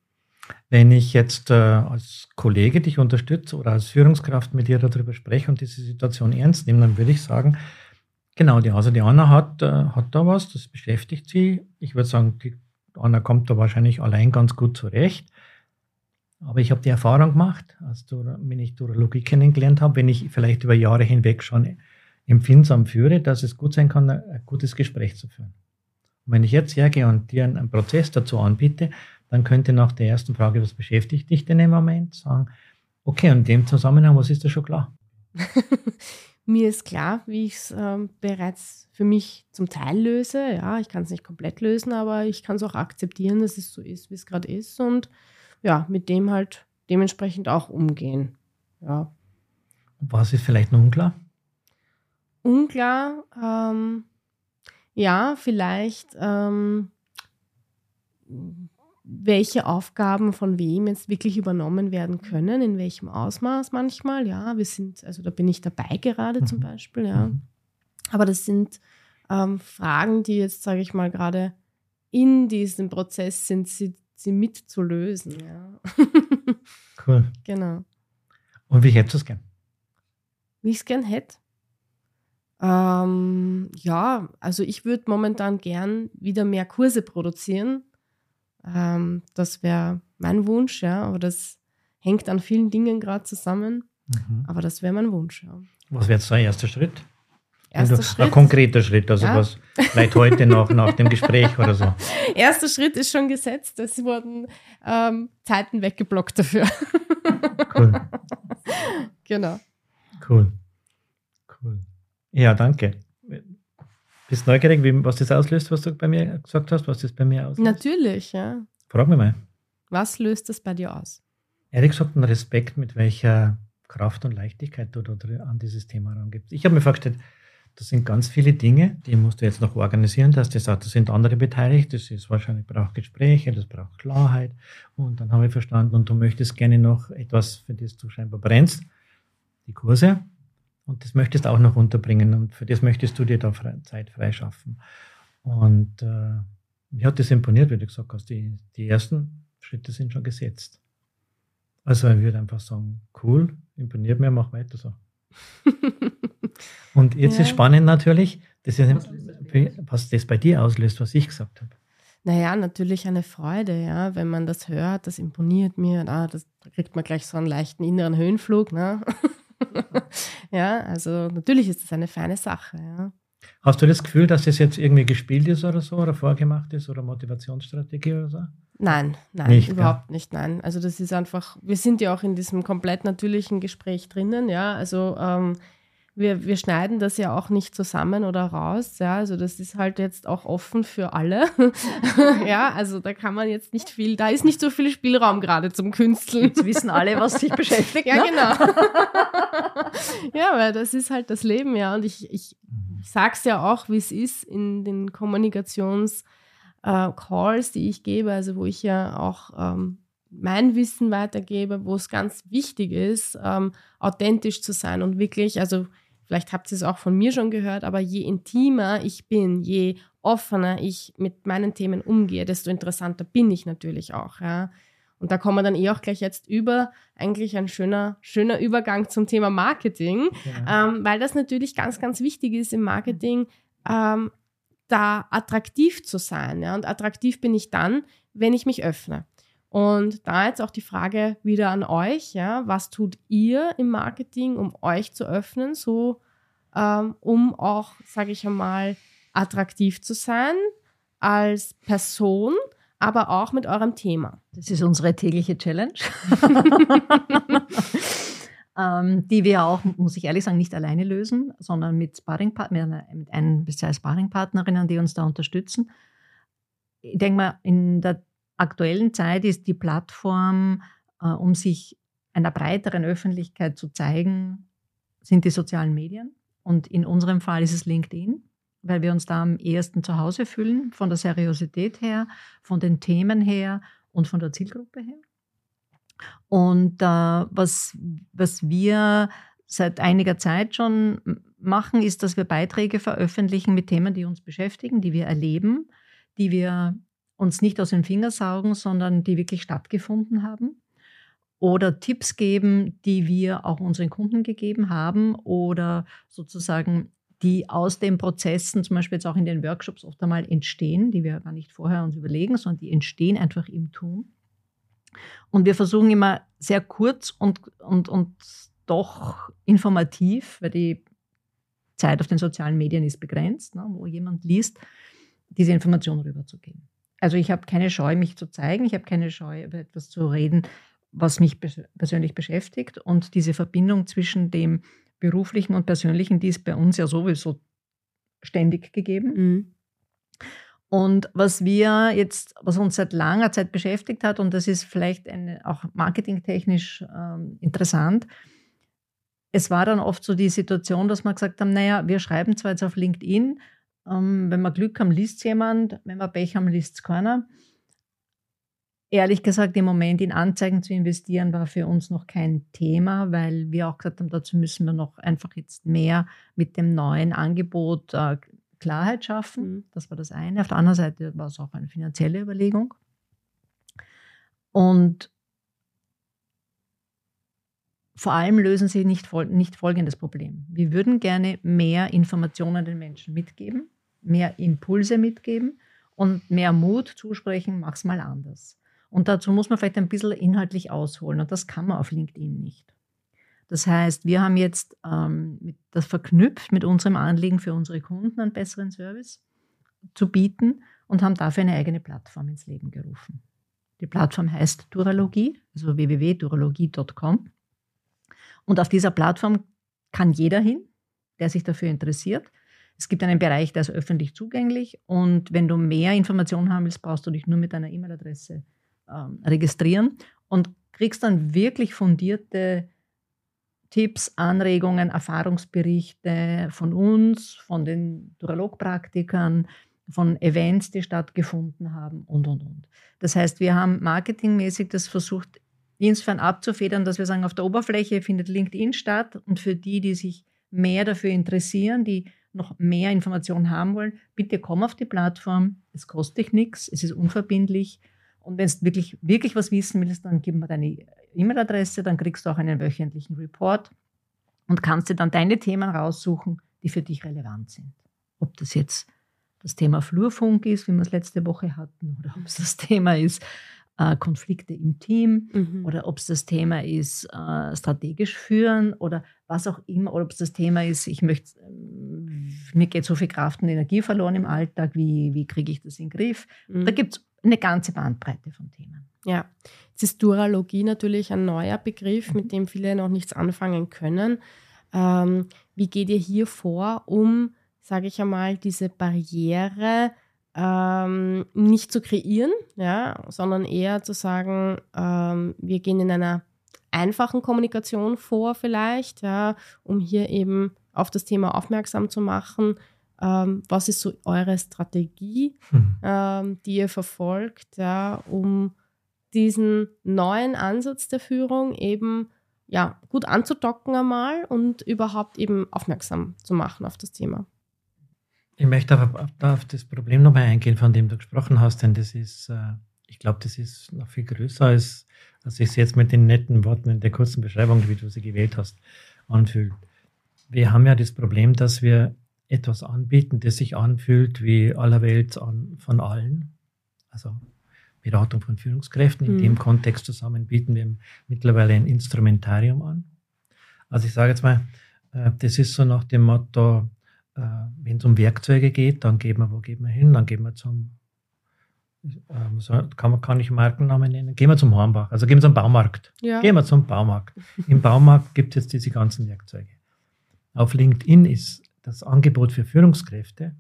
Wenn ich jetzt äh, als Kollege dich unterstütze oder als Führungskraft mit dir darüber spreche und diese Situation ernst nehme, dann würde ich sagen, genau, die, also die Anna hat, äh, hat da was, das beschäftigt sie. Ich würde sagen, die Anna kommt da wahrscheinlich allein ganz gut zurecht. Aber ich habe die Erfahrung gemacht, als wenn ich Durologie kennengelernt habe, wenn ich vielleicht über Jahre hinweg schon empfindsam führe, dass es gut sein kann, ein gutes Gespräch zu führen. Und wenn ich jetzt hergehe und dir einen Prozess dazu anbiete, dann könnte nach der ersten Frage, was beschäftigt dich denn im Moment, sagen, okay, und in dem Zusammenhang, was ist da schon klar? Mir ist klar, wie ich es ähm, bereits für mich zum Teil löse. Ja, ich kann es nicht komplett lösen, aber ich kann es auch akzeptieren, dass es so ist, wie es gerade ist und ja, mit dem halt dementsprechend auch umgehen. Ja. Was ist vielleicht noch unklar? Unklar, ähm, ja, vielleicht ähm, welche Aufgaben von wem jetzt wirklich übernommen werden können, in welchem Ausmaß manchmal. Ja, wir sind, also da bin ich dabei gerade mhm. zum Beispiel, ja. Mhm. Aber das sind ähm, Fragen, die jetzt, sage ich mal, gerade in diesem Prozess sind, sie, sie mitzulösen. Ja. cool. Genau. Und wie hättest du es gern? Wie ich es gern hätte? Ähm, ja, also ich würde momentan gern wieder mehr Kurse produzieren ähm, das wäre mein Wunsch, ja, aber das hängt an vielen Dingen gerade zusammen. Mhm. Aber das wäre mein Wunsch, ja. Was wäre jetzt der erste Schritt? Erster Schritt. Ein konkreter Schritt, also ja. was vielleicht heute noch nach dem Gespräch oder so. Erster Schritt ist schon gesetzt. Es wurden ähm, Zeiten weggeblockt dafür. Cool. genau. Cool. Cool. Ja, danke. Bist neugierig, wie, was das auslöst, was du bei mir gesagt hast, was das bei mir auslöst? Natürlich, ja. Frag mich mal. Was löst das bei dir aus? Ehrlich gesagt, ein Respekt, mit welcher Kraft und Leichtigkeit du da an dieses Thema rangibst. Ich habe mir vorgestellt, das sind ganz viele Dinge, die musst du jetzt noch organisieren, dass sagst, da sind andere beteiligt, das ist wahrscheinlich braucht Gespräche, das braucht Klarheit. Und dann habe ich verstanden, und du möchtest gerne noch etwas, für das du scheinbar brennst, die Kurse. Und das möchtest du auch noch unterbringen und für das möchtest du dir da Zeit freischaffen. Und äh, mir hat das imponiert, wie du gesagt hast. Die, die ersten Schritte sind schon gesetzt. Also ich würde einfach sagen, cool, imponiert mir, mach weiter so. und jetzt ja. ist spannend natürlich, das ist, was das bei dir auslöst, was ich gesagt habe. Naja, natürlich eine Freude, ja, wenn man das hört, das imponiert mir, ah, das da kriegt man gleich so einen leichten inneren Höhenflug, ne? ja, also natürlich ist das eine feine Sache. Ja. Hast du das Gefühl, dass das jetzt irgendwie gespielt ist oder so oder vorgemacht ist oder Motivationsstrategie oder so? Nein, nein, nicht, überhaupt ja. nicht, nein. Also das ist einfach, wir sind ja auch in diesem komplett natürlichen Gespräch drinnen, ja. Also ähm, wir, wir schneiden das ja auch nicht zusammen oder raus. Ja, also das ist halt jetzt auch offen für alle. ja, also da kann man jetzt nicht viel, da ist nicht so viel Spielraum gerade zum Künsteln. Jetzt wissen alle, was sich beschäftigt. ja, ne? genau. ja, weil das ist halt das Leben, ja. Und ich, ich, ich sage es ja auch, wie es ist in den Kommunikations- äh, Calls, die ich gebe, also wo ich ja auch ähm, mein Wissen weitergebe, wo es ganz wichtig ist, ähm, authentisch zu sein und wirklich, also vielleicht habt ihr es auch von mir schon gehört, aber je intimer ich bin, je offener ich mit meinen Themen umgehe, desto interessanter bin ich natürlich auch. Ja. Und da kommen wir dann eh auch gleich jetzt über, eigentlich ein schöner, schöner Übergang zum Thema Marketing, ja. ähm, weil das natürlich ganz, ganz wichtig ist im Marketing, ähm, da attraktiv zu sein. Ja. Und attraktiv bin ich dann, wenn ich mich öffne. Und da jetzt auch die Frage wieder an euch, ja, was tut ihr im Marketing, um euch zu öffnen, so ähm, um auch, sage ich einmal, attraktiv zu sein als Person, aber auch mit eurem Thema. Das ist unsere tägliche Challenge, ähm, die wir auch, muss ich ehrlich sagen, nicht alleine lösen, sondern mit, mit ein bis zwei Sparringpartnerinnen, die uns da unterstützen. Ich denke mal, in der aktuellen Zeit ist die Plattform, äh, um sich einer breiteren Öffentlichkeit zu zeigen, sind die sozialen Medien. Und in unserem Fall ist es LinkedIn, weil wir uns da am ehesten zu Hause fühlen, von der Seriosität her, von den Themen her und von der Zielgruppe her. Und äh, was, was wir seit einiger Zeit schon machen, ist, dass wir Beiträge veröffentlichen mit Themen, die uns beschäftigen, die wir erleben, die wir uns nicht aus den Fingern saugen, sondern die wirklich stattgefunden haben. Oder Tipps geben, die wir auch unseren Kunden gegeben haben oder sozusagen die aus den Prozessen, zum Beispiel jetzt auch in den Workshops oft einmal entstehen, die wir gar nicht vorher uns überlegen, sondern die entstehen einfach im Tun. Und wir versuchen immer sehr kurz und, und, und doch informativ, weil die Zeit auf den sozialen Medien ist begrenzt, ne, wo jemand liest, diese Information rüberzugeben. Also ich habe keine Scheu, mich zu zeigen, ich habe keine Scheu, über etwas zu reden, was mich persönlich beschäftigt. Und diese Verbindung zwischen dem beruflichen und persönlichen, die ist bei uns ja sowieso ständig gegeben. Mhm. Und was wir jetzt, was uns seit langer Zeit beschäftigt hat, und das ist vielleicht eine, auch marketingtechnisch ähm, interessant, es war dann oft so die Situation, dass wir gesagt haben, naja, wir schreiben zwar jetzt auf LinkedIn, ähm, wenn wir Glück haben, liest es jemand, wenn wir Pech haben, liest es keiner. Ehrlich gesagt, im Moment in Anzeigen zu investieren, war für uns noch kein Thema, weil wir auch gesagt haben, dazu müssen wir noch einfach jetzt mehr mit dem neuen Angebot äh, Klarheit schaffen. Mhm. Das war das eine. Auf der anderen Seite war es auch eine finanzielle Überlegung. Und vor allem lösen sie nicht, nicht folgendes Problem. Wir würden gerne mehr Informationen den Menschen mitgeben, mehr Impulse mitgeben und mehr Mut zusprechen, mach's mal anders. Und dazu muss man vielleicht ein bisschen inhaltlich ausholen und das kann man auf LinkedIn nicht. Das heißt, wir haben jetzt ähm, das verknüpft mit unserem Anliegen für unsere Kunden einen besseren Service zu bieten und haben dafür eine eigene Plattform ins Leben gerufen. Die Plattform heißt Duralogie, also www.duralogie.com. Und auf dieser Plattform kann jeder hin, der sich dafür interessiert. Es gibt einen Bereich, der ist öffentlich zugänglich. Und wenn du mehr Informationen haben willst, brauchst du dich nur mit deiner E-Mail-Adresse ähm, registrieren und kriegst dann wirklich fundierte Tipps, Anregungen, Erfahrungsberichte von uns, von den Duralogpraktikern, von Events, die stattgefunden haben und, und, und. Das heißt, wir haben marketingmäßig das versucht, insofern abzufedern, dass wir sagen, auf der Oberfläche findet LinkedIn statt und für die, die sich mehr dafür interessieren, die noch mehr Informationen haben wollen, bitte komm auf die Plattform. Es kostet dich nichts, es ist unverbindlich. Und wenn du wirklich, wirklich was wissen willst, dann gib mir deine E-Mail-Adresse, dann kriegst du auch einen wöchentlichen Report und kannst dir dann deine Themen raussuchen, die für dich relevant sind. Ob das jetzt das Thema Flurfunk ist, wie wir es letzte Woche hatten, oder ob es das Thema ist, äh, Konflikte im Team mhm. oder ob es das Thema ist, äh, strategisch führen oder was auch immer, oder ob es das Thema ist, ich möchte, äh, mir geht so viel Kraft und Energie verloren im Alltag, wie, wie kriege ich das in den Griff? Mhm. Da gibt es eine ganze Bandbreite von Themen. Ja, jetzt ist Duralogie natürlich ein neuer Begriff, mhm. mit dem viele noch nichts anfangen können. Ähm, wie geht ihr hier vor, um, sage ich einmal, diese Barriere ähm, nicht zu kreieren, ja, sondern eher zu sagen, ähm, wir gehen in einer einfachen Kommunikation vor vielleicht, ja, um hier eben auf das Thema aufmerksam zu machen. Ähm, was ist so eure Strategie, hm. ähm, die ihr verfolgt, ja, um diesen neuen Ansatz der Führung eben ja, gut anzudocken einmal und überhaupt eben aufmerksam zu machen auf das Thema? Ich möchte auf, auf das Problem nochmal eingehen, von dem du gesprochen hast, denn das ist, äh, ich glaube, das ist noch viel größer, als, als ich es jetzt mit den netten Worten in der kurzen Beschreibung, wie du sie gewählt hast, anfühlt. Wir haben ja das Problem, dass wir etwas anbieten, das sich anfühlt wie aller Welt an, von allen. Also Beratung von Führungskräften. In mhm. dem Kontext zusammen bieten wir mittlerweile ein Instrumentarium an. Also ich sage jetzt mal, äh, das ist so nach dem Motto, äh, wenn es um Werkzeuge geht, dann gehen wir, wo gehen wir hin? Dann gehen wir zum, ähm, kann, man, kann ich Markennamen nennen? Gehen wir zum Hornbach, also gehen wir zum Baumarkt. Ja. Gehen wir zum Baumarkt. Im Baumarkt gibt es jetzt diese ganzen Werkzeuge. Auf LinkedIn ist das Angebot für Führungskräfte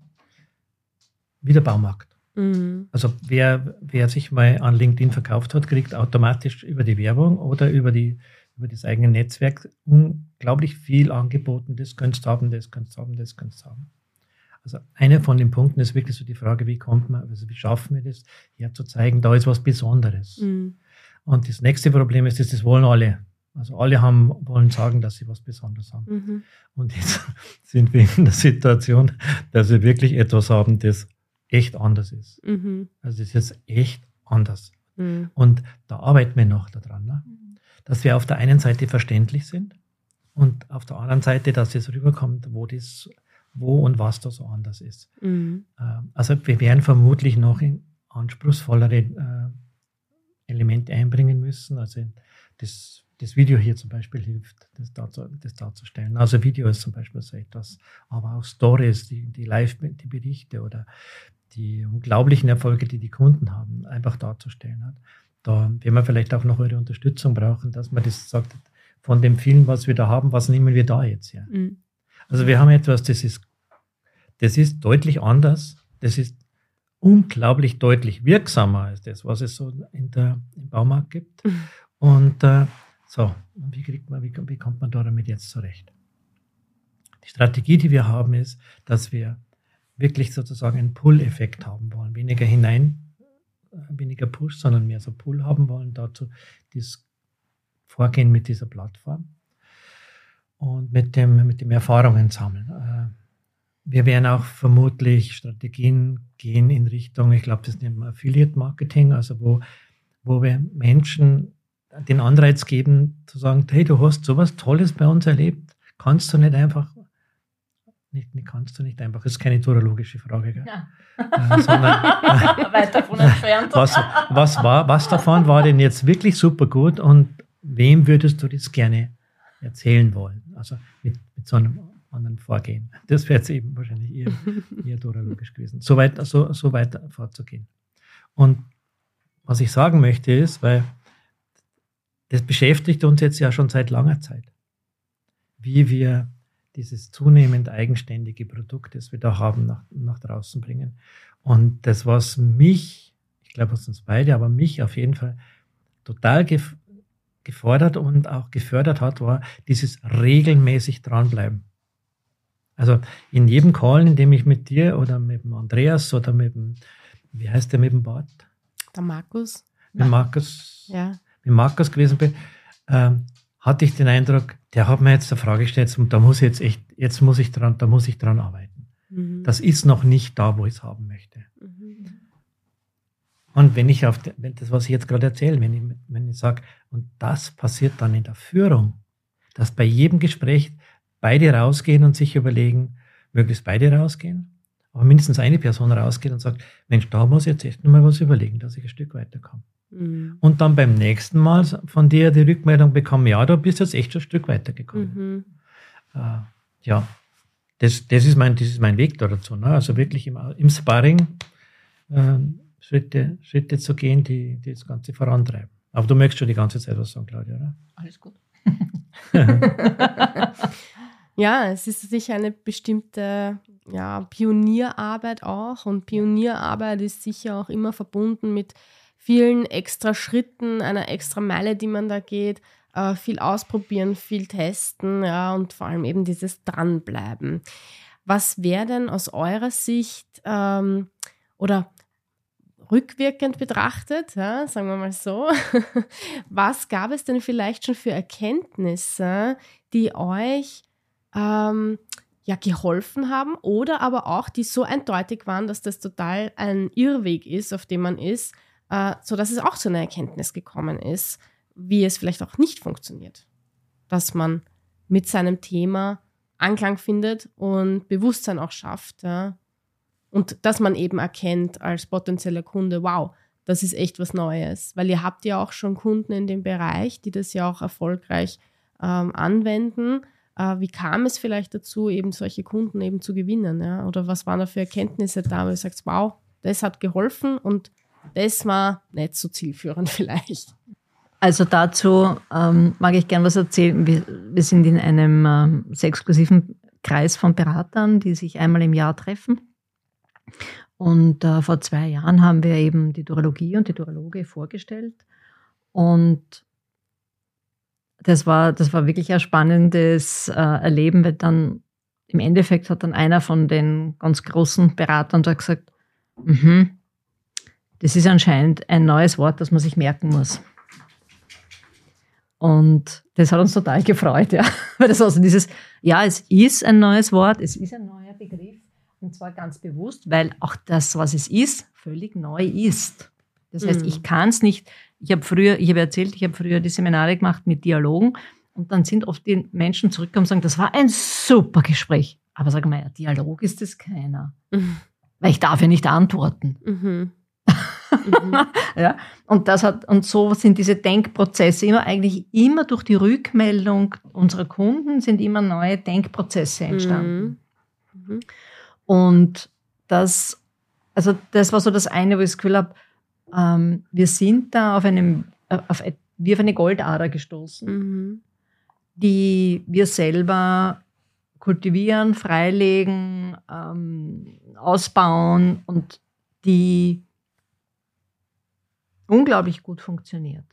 wie der Baumarkt. Mhm. Also wer, wer sich mal an LinkedIn verkauft hat, kriegt automatisch über die Werbung oder über die über das eigene Netzwerk unglaublich viel angeboten. Das könntest du haben, das könntest du haben, das könntest du haben. Also einer von den Punkten ist wirklich so die Frage, wie kommt man, also wie schaffen wir das, herzuzeigen, da ist was Besonderes. Mhm. Und das nächste Problem ist, dass das wollen alle. Also alle haben, wollen sagen, dass sie was Besonderes haben. Mhm. Und jetzt sind wir in der Situation, dass wir wirklich etwas haben, das echt anders ist. Mhm. Also das ist jetzt echt anders. Mhm. Und da arbeiten wir noch daran, ne? dass wir auf der einen Seite verständlich sind und auf der anderen Seite, dass es rüberkommt, wo das, wo und was da so anders ist. Mhm. Ähm, Also wir werden vermutlich noch in anspruchsvollere äh, Elemente einbringen müssen. Also das, das Video hier zum Beispiel hilft, das, darzu, das darzustellen. Also Video ist zum Beispiel so etwas, aber auch Stories, die, die Live, die Berichte oder die unglaublichen Erfolge, die die Kunden haben, einfach darzustellen hat. Da werden wir vielleicht auch noch eure Unterstützung brauchen, dass man das sagt, von dem Film, was wir da haben, was nehmen wir da jetzt her? Mhm. Also wir haben etwas, das ist, das ist deutlich anders, das ist unglaublich deutlich wirksamer als das, was es so in der, im Baumarkt gibt. Mhm. Und äh, so, wie, kriegt man, wie, wie kommt man da damit jetzt zurecht? Die Strategie, die wir haben, ist, dass wir wirklich sozusagen einen Pull-Effekt haben wollen. Weniger hinein, äh, weniger Push, sondern mehr so Pull haben wollen. Dazu das Vorgehen mit dieser Plattform und mit dem, mit dem Erfahrungen sammeln. Äh, wir werden auch vermutlich Strategien gehen in Richtung, ich glaube, das nennt man Affiliate Marketing, also wo, wo wir Menschen den Anreiz geben, zu sagen, hey, du hast sowas Tolles bei uns erlebt, kannst du nicht einfach, nicht, nicht kannst du nicht einfach, das ist keine torologische Frage, gell? Ja. Äh, sondern, Weit davon entfernt. was, was, war, was davon war denn jetzt wirklich super gut und wem würdest du das gerne erzählen wollen? Also mit, mit so einem anderen Vorgehen. Das wäre jetzt eben wahrscheinlich eher, eher torologisch gewesen. So weit, so, so weit vorzugehen. Und was ich sagen möchte ist, weil das beschäftigt uns jetzt ja schon seit langer Zeit, wie wir dieses zunehmend eigenständige Produkt, das wir da haben, nach, nach draußen bringen. Und das, was mich, ich glaube, was uns beide, aber mich auf jeden Fall total gef gefordert und auch gefördert hat, war dieses regelmäßig dranbleiben. Also in jedem Call, in dem ich mit dir oder mit dem Andreas oder mit dem, wie heißt der mit dem Bart? Der Markus. Mit Markus, Ja. mit Markus gewesen bin, ähm, hatte ich den Eindruck, der hat mir jetzt eine Frage gestellt und da muss ich jetzt echt, jetzt muss ich dran, da muss ich dran arbeiten. Mhm. Das ist noch nicht da, wo ich es haben möchte. Mhm. Und wenn ich auf das, was ich jetzt gerade erzähle, wenn ich, wenn ich sage, und das passiert dann in der Führung, dass bei jedem Gespräch beide rausgehen und sich überlegen, möglichst beide rausgehen, aber mindestens eine Person rausgeht und sagt, Mensch, da muss ich jetzt echt nochmal was überlegen, dass ich ein Stück weiterkomme. Mhm. Und dann beim nächsten Mal von dir die Rückmeldung bekommen, ja, du bist jetzt echt schon ein Stück weitergekommen. Mhm. Äh, ja, das, das, ist mein, das ist mein Weg da dazu. Ne? Also wirklich im, im Sparring äh, Schritte, Schritte zu gehen, die, die das Ganze vorantreiben. Aber du möchtest schon die ganze Zeit was sagen, Claudia, oder? Alles gut. Ja, es ist sicher eine bestimmte ja, Pionierarbeit auch. Und Pionierarbeit ist sicher auch immer verbunden mit vielen extra Schritten, einer extra Meile, die man da geht, äh, viel ausprobieren, viel testen, ja, und vor allem eben dieses Dranbleiben. Was wäre denn aus eurer Sicht ähm, oder rückwirkend betrachtet, ja, sagen wir mal so, was gab es denn vielleicht schon für Erkenntnisse, die euch ähm, ja, geholfen haben oder aber auch, die so eindeutig waren, dass das total ein Irrweg ist, auf dem man ist, äh, sodass es auch zu einer Erkenntnis gekommen ist, wie es vielleicht auch nicht funktioniert. Dass man mit seinem Thema Anklang findet und Bewusstsein auch schafft. Ja? Und dass man eben erkennt als potenzieller Kunde, wow, das ist echt was Neues. Weil ihr habt ja auch schon Kunden in dem Bereich, die das ja auch erfolgreich ähm, anwenden. Äh, wie kam es vielleicht dazu, eben solche Kunden eben zu gewinnen? Ja? Oder was waren da für Erkenntnisse da, wo ihr sagt, wow, das hat geholfen und das war nicht so zielführend vielleicht. Also dazu ähm, mag ich gern was erzählen. Wir, wir sind in einem ähm, sehr exklusiven Kreis von Beratern, die sich einmal im Jahr treffen. Und äh, vor zwei Jahren haben wir eben die Durologie und die Durologe vorgestellt. Und das war, das war wirklich ein spannendes äh, Erleben, weil dann im Endeffekt hat dann einer von den ganz großen Beratern da gesagt, mhm, das ist anscheinend ein neues Wort, das man sich merken muss. Und das hat uns total gefreut, ja. Weil das also dieses, ja, es ist ein neues Wort, es ist ein neuer Begriff. Und zwar ganz bewusst, weil auch das, was es ist, völlig neu ist. Das heißt, ich kann es nicht, ich habe früher, ich habe erzählt, ich habe früher die Seminare gemacht mit Dialogen und dann sind oft die Menschen zurückgekommen und sagen, das war ein super Gespräch. Aber sag mal, Dialog ist es keiner. Mhm. Weil ich darf ja nicht antworten. Mhm. ja? Und das hat, und so sind diese Denkprozesse immer eigentlich immer durch die Rückmeldung unserer Kunden sind immer neue Denkprozesse entstanden. Mhm. Und das, also das war so das eine, wo ich das Gefühl habe, ähm, wir sind da auf einem, auf, wie auf eine Goldader gestoßen, Mhm. die wir selber kultivieren, freilegen, ähm, ausbauen und die unglaublich gut funktioniert.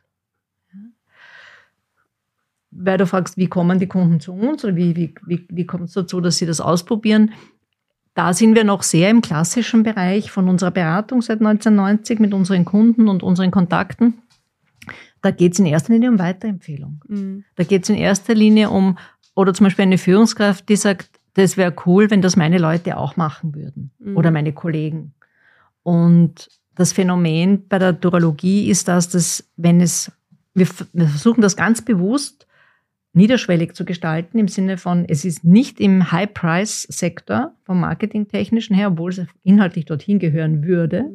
Weil du fragst, wie kommen die Kunden zu uns oder wie, wie, wie, wie kommt es dazu, dass sie das ausprobieren? Da sind wir noch sehr im klassischen Bereich von unserer Beratung seit 1990 mit unseren Kunden und unseren Kontakten. Da geht es in erster Linie um Weiterempfehlung. Mhm. Da geht es in erster Linie um, oder zum Beispiel eine Führungskraft, die sagt, das wäre cool, wenn das meine Leute auch machen würden Mhm. oder meine Kollegen. Und das Phänomen bei der Durologie ist das, dass wenn es, wir, wir versuchen das ganz bewusst niederschwellig zu gestalten, im Sinne von, es ist nicht im High-Price-Sektor vom Marketingtechnischen her, obwohl es inhaltlich dorthin gehören würde,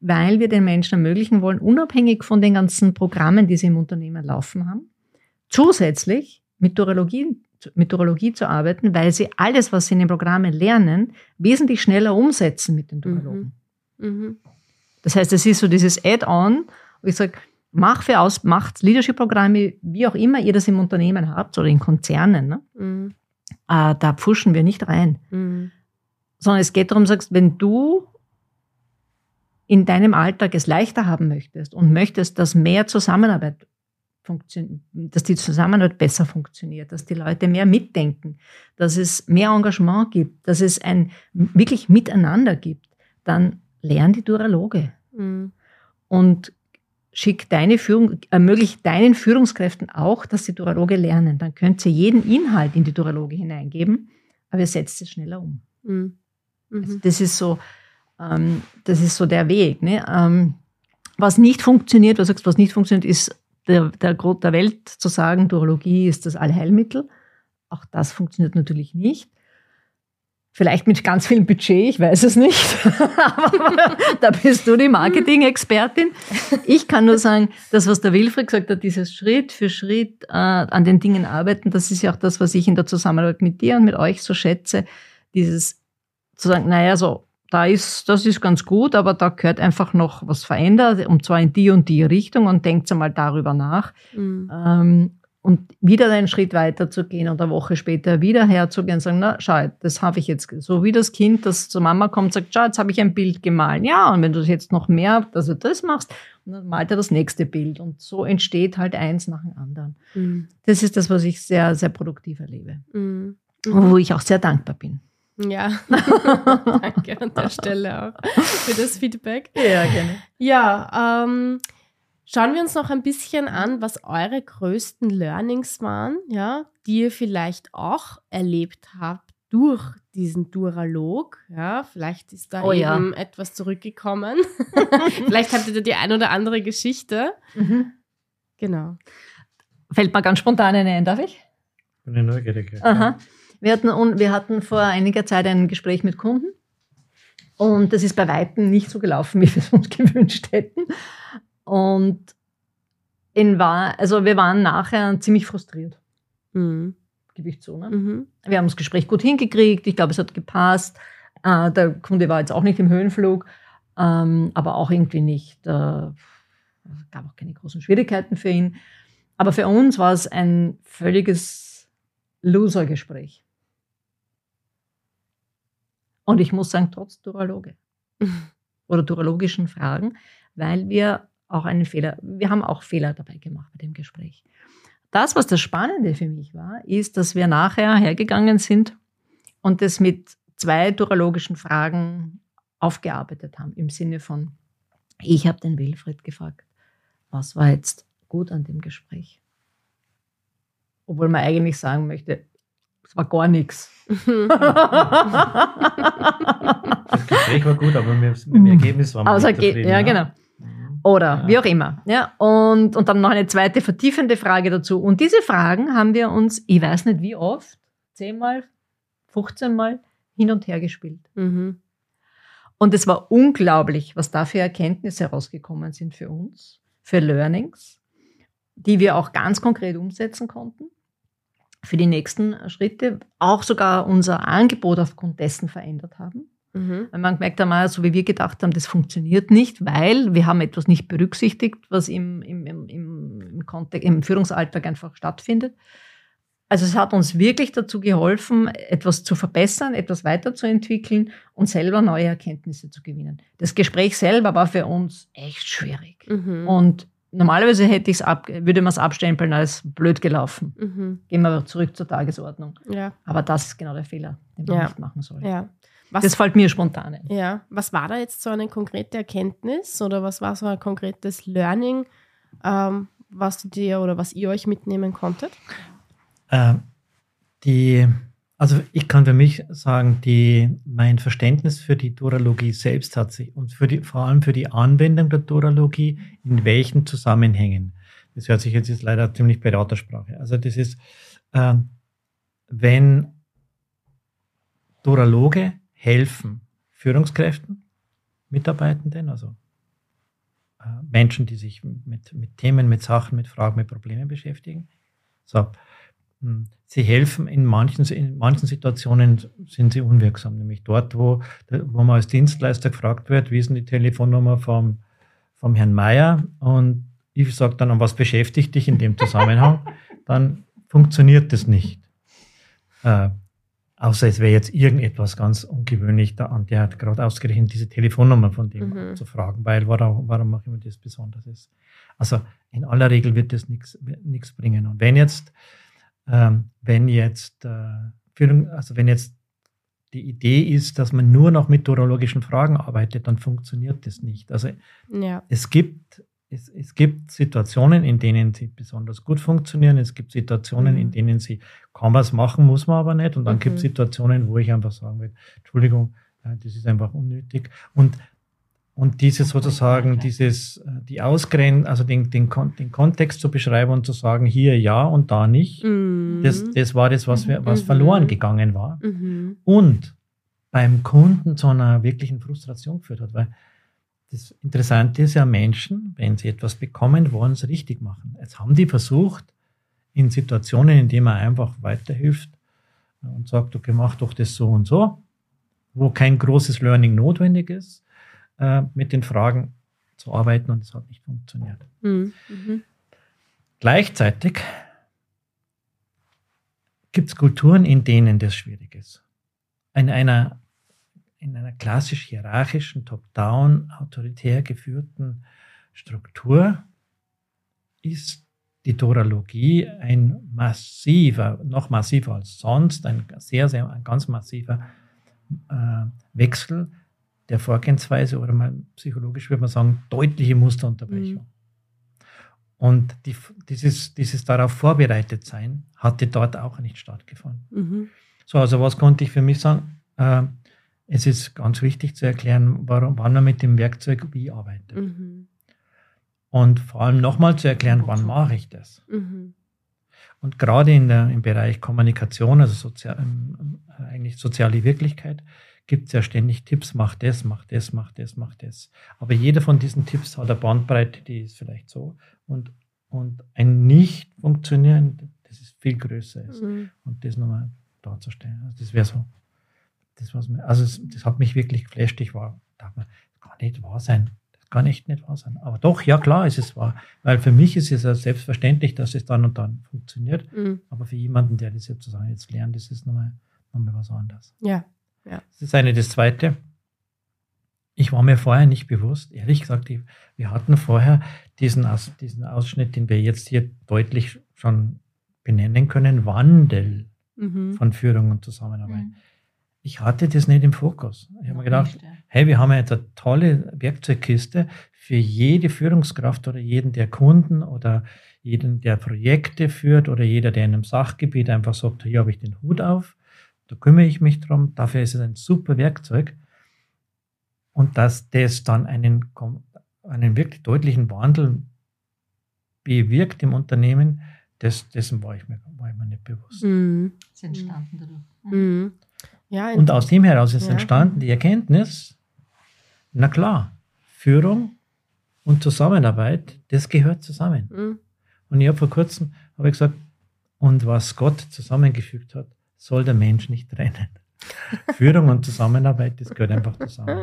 weil wir den Menschen ermöglichen wollen, unabhängig von den ganzen Programmen, die sie im Unternehmen laufen haben, zusätzlich mit Durologie, mit Durologie zu arbeiten, weil sie alles, was sie in den Programmen lernen, wesentlich schneller umsetzen mit den Durologen. Mhm. Das heißt, es ist so dieses Add-on, wo ich sage, mach für aus, macht Leadership-Programme, wie auch immer ihr das im Unternehmen habt oder in Konzernen, ne? Mhm. äh, da pfuschen wir nicht rein. Mhm. Sondern es geht darum, sagst, wenn du in deinem Alltag es leichter haben möchtest und möchtest, dass mehr Zusammenarbeit funktioniert, dass die Zusammenarbeit besser funktioniert, dass die Leute mehr mitdenken, dass es mehr Engagement gibt, dass es ein wirklich Miteinander gibt, dann lern die Duraloge Mhm. und schick deine Führung, ermöglicht deinen Führungskräften auch, dass sie Duraloge lernen. Dann könnt ihr jeden Inhalt in die Duraloge hineingeben, aber ihr setzt es schneller um. Mhm. Also Mhm. das ist so, ähm, das ist so der Weg. Ne? Ähm, was nicht funktioniert, was sagst, was nicht funktioniert, ist der, der Grund der Welt zu sagen, Durologie ist das Allheilmittel. Auch das funktioniert natürlich nicht. Vielleicht mit ganz viel Budget, ich weiß es nicht. Aber da bist du die Marketing-Expertin. Ich kann nur sagen, das, was der Wilfried gesagt hat, dieses Schritt für Schritt äh, an den Dingen arbeiten, das ist ja auch das, was ich in der Zusammenarbeit mit dir und mit euch so schätze. Dieses zu sagen, naja, so, da ist, das ist ganz gut, aber da gehört einfach noch was verändert, und zwar in die und die Richtung und denkt einmal darüber nach. Mhm. Ähm, und wieder einen Schritt weiter zu gehen und eine Woche später wieder herzugehen und sagen, na, schau, das habe ich jetzt, so wie das Kind, das zur Mama kommt, sagt, schau, jetzt habe ich ein Bild gemalt. Ja, und wenn du jetzt noch mehr, dass du das machst, dann malt er das nächste Bild. Und so entsteht halt eins nach dem anderen. Mhm. Das ist das, was ich sehr, sehr produktiv erlebe. Mhm. Wo ich auch sehr dankbar bin. Ja, danke an der Stelle auch für das Feedback. Ja, gerne. Ja, ähm, schauen wir uns noch ein bisschen an, was eure größten Learnings waren, ja, die ihr vielleicht auch erlebt habt durch diesen Duralog. Ja, vielleicht ist da Oh ja. eben etwas zurückgekommen. vielleicht habt ihr da die ein oder andere Geschichte. Mhm. Genau. Fällt mir ganz spontan eine ein, darf ich? Bin ich neugierig. ja. Aha. Wir hatten, und wir hatten vor einiger Zeit ein Gespräch mit Kunden und das ist bei Weitem nicht so gelaufen, wie wir es uns gewünscht hätten. Und in war, also wir waren nachher ziemlich frustriert, Mhm. gebe ich zu. Ne? Mhm. Wir haben das Gespräch gut hingekriegt, ich glaube, es hat gepasst. Äh, der Kunde war jetzt auch nicht im Höhenflug, ähm, aber auch irgendwie nicht, äh, es gab auch keine großen Schwierigkeiten für ihn. Aber für uns war es ein völliges Loser-Gespräch. Und ich muss sagen, trotz Duraloge oder durologischen Fragen, weil wir auch einen Fehler, wir haben auch Fehler dabei gemacht bei dem Gespräch. Das, was das Spannende für mich war, ist, dass wir nachher hergegangen sind und das mit zwei durologischen Fragen aufgearbeitet haben, im Sinne von, ich habe den Wilfried gefragt, was war jetzt gut an dem Gespräch? obwohl man eigentlich sagen möchte, es war gar nichts. Das Gespräch war gut, aber mit, dem Ergebnis war man Also, nicht zufrieden, ja, genau. Oder Ja. wie auch immer. Ja, und, und dann noch eine zweite vertiefende Frage dazu. Und diese Fragen haben wir uns, ich weiß nicht wie oft, zehnmal, 15 Mal hin und her gespielt. Mhm. Und es war unglaublich, was da für Erkenntnisse herausgekommen sind für uns, für Learnings, die wir auch ganz konkret umsetzen konnten für die nächsten Schritte, auch sogar unser Angebot aufgrund dessen verändert haben. Mhm. Weil man gemerkt ah, so wie wir gedacht haben, das funktioniert nicht, weil wir haben etwas nicht berücksichtigt, was im, im, im, im, im, Kontext, im Führungsalltag einfach stattfindet. Also es hat uns wirklich dazu geholfen, etwas zu verbessern, etwas weiterzuentwickeln und selber neue Erkenntnisse zu gewinnen. Das Gespräch selber war für uns echt schwierig. Mhm. Und normalerweise hätte ich's ab, würde man es abstempeln als blöd gelaufen. Mhm. Gehen wir zurück zur Tagesordnung. Ja, Aber das ist genau der Fehler, den man Ja. nicht machen soll. ja. Was, Das fällt mir spontan ein. ja. was war da jetzt so eine konkrete Erkenntnis oder was war so ein konkretes Learning, ähm, was du dir oder was ihr euch mitnehmen konntet? Äh, die, also ich kann für mich sagen, die, mein Verständnis für die Duralogie selbst hat sich und für die, vor allem für die Anwendung der Duralogie, in welchen Zusammenhängen. Das hört sich jetzt leider ziemlich Beratersprache. Also das ist, äh, wenn Duraloge helfen Führungskräften, Mitarbeitenden, also äh, Menschen, die sich mit, mit Themen, mit Sachen, mit Fragen, mit Problemen beschäftigen. So, hm, Sie helfen in manchen, in manchen Situationen sind sie unwirksam, nämlich dort, wo, wo man als Dienstleister gefragt wird, wie ist denn die Telefonnummer vom, vom Herrn Meier und ich sage dann, an was beschäftigt dich in dem Zusammenhang, dann funktioniert das nicht. Äh, außer es wäre jetzt irgendetwas ganz ungewöhnlich, da, und der hat gerade ausgerechnet diese Telefonnummer von dem Mhm. zu fragen, weil warum, warum mache ich mir das Besonderes? Also in aller Regel wird das nichts nichts bringen. Und wenn jetzt, ähm, wenn jetzt äh, Führung, also wenn jetzt die Idee ist, dass man nur noch mit urologischen Fragen arbeitet, dann funktioniert das nicht. Also Ja. es gibt, es, es gibt Situationen, in denen sie besonders gut funktionieren. Es gibt Situationen, Mhm. in denen sie kann man es machen, muss man aber nicht. Und dann Mhm. gibt es Situationen, wo ich einfach sagen will, Entschuldigung, äh, das ist einfach unnötig. Und, und dieses sozusagen, dieses, äh, die Ausgrenzen, also den, den, Kon- den Kontext zu beschreiben und zu sagen, hier ja und da nicht, Mhm. das, das war das, was, wir, was Mhm. verloren gegangen war Mhm. und beim Kunden zu einer wirklichen Frustration geführt hat. Weil das Interessante ist ja, Menschen, wenn sie etwas bekommen, wollen es richtig machen. Jetzt haben die versucht, in Situationen, in denen man einfach weiterhilft und sagt, okay, mach doch das so und so, wo kein großes Learning notwendig ist, äh, mit den Fragen zu arbeiten und es hat nicht funktioniert. Mhm. Mhm. Gleichzeitig gibt es Kulturen, in denen das schwierig ist. In einer, in einer klassisch hierarchischen, top-down, autoritär geführten Struktur ist die Doralogie ein massiver, noch massiver als sonst, ein sehr, sehr, ein ganz massiver äh, Wechsel der Vorgehensweise oder mal psychologisch würde man sagen, deutliche Musterunterbrechung. Und die, dieses, dieses darauf vorbereitet sein hatte dort auch nicht stattgefunden. Mhm. So, also was konnte ich für mich sagen? Äh, es ist ganz wichtig zu erklären, warum, wann man mit dem Werkzeug wie arbeitet. Mhm. Und vor allem nochmal zu erklären, wann mache ich das. Mhm. Und gerade in der, im Bereich Kommunikation, also sozial, ähm, eigentlich soziale Wirklichkeit, gibt es ja ständig Tipps, mach das, mach das, mach das, mach das. Aber jeder von diesen Tipps hat eine Bandbreite, die ist vielleicht so. Und, und ein nicht funktionieren, das ist viel größer ist. Mhm. Und das nochmal darzustellen. Also das wäre so, das was mir, also es, das hat mich wirklich geflasht. Ich war, dachte mir, das kann nicht wahr sein. Das kann echt nicht wahr sein. Aber doch, ja klar, es ist wahr. Weil für mich ist es ja selbstverständlich, dass es dann und dann funktioniert. Mhm. Aber für jemanden, der das sozusagen jetzt lernt, ist nochmal, nochmal was anderes. Ja. Das ist eine. Das zweite, ich war mir vorher nicht bewusst, ehrlich gesagt, ich, wir hatten vorher diesen, Aus, diesen Ausschnitt, den wir jetzt hier deutlich schon benennen können, Wandel Mhm. von Führung und Zusammenarbeit. Ich hatte das nicht im Fokus. Ich habe mir gedacht, hey, wir haben jetzt eine tolle Werkzeugkiste für jede Führungskraft oder jeden, der Kunden oder jeden, der Projekte führt oder jeder, der in einem Sachgebiet einfach sagt, hier habe ich den Hut auf, da kümmere ich mich drum, dafür ist es ein super Werkzeug. Und dass das dann einen, einen wirklich deutlichen Wandel bewirkt im Unternehmen, das, dessen war ich, mir, war ich mir nicht bewusst. Mhm. Ist entstanden dadurch. Mhm. Ja, und aus dem heraus ist ja. entstanden die Erkenntnis, na klar, Führung und Zusammenarbeit, das gehört zusammen. Mhm. Und ich habe vor kurzem habe ich gesagt, und was Gott zusammengefügt hat, soll der Mensch nicht trennen. Führung und Zusammenarbeit, das gehört einfach zusammen.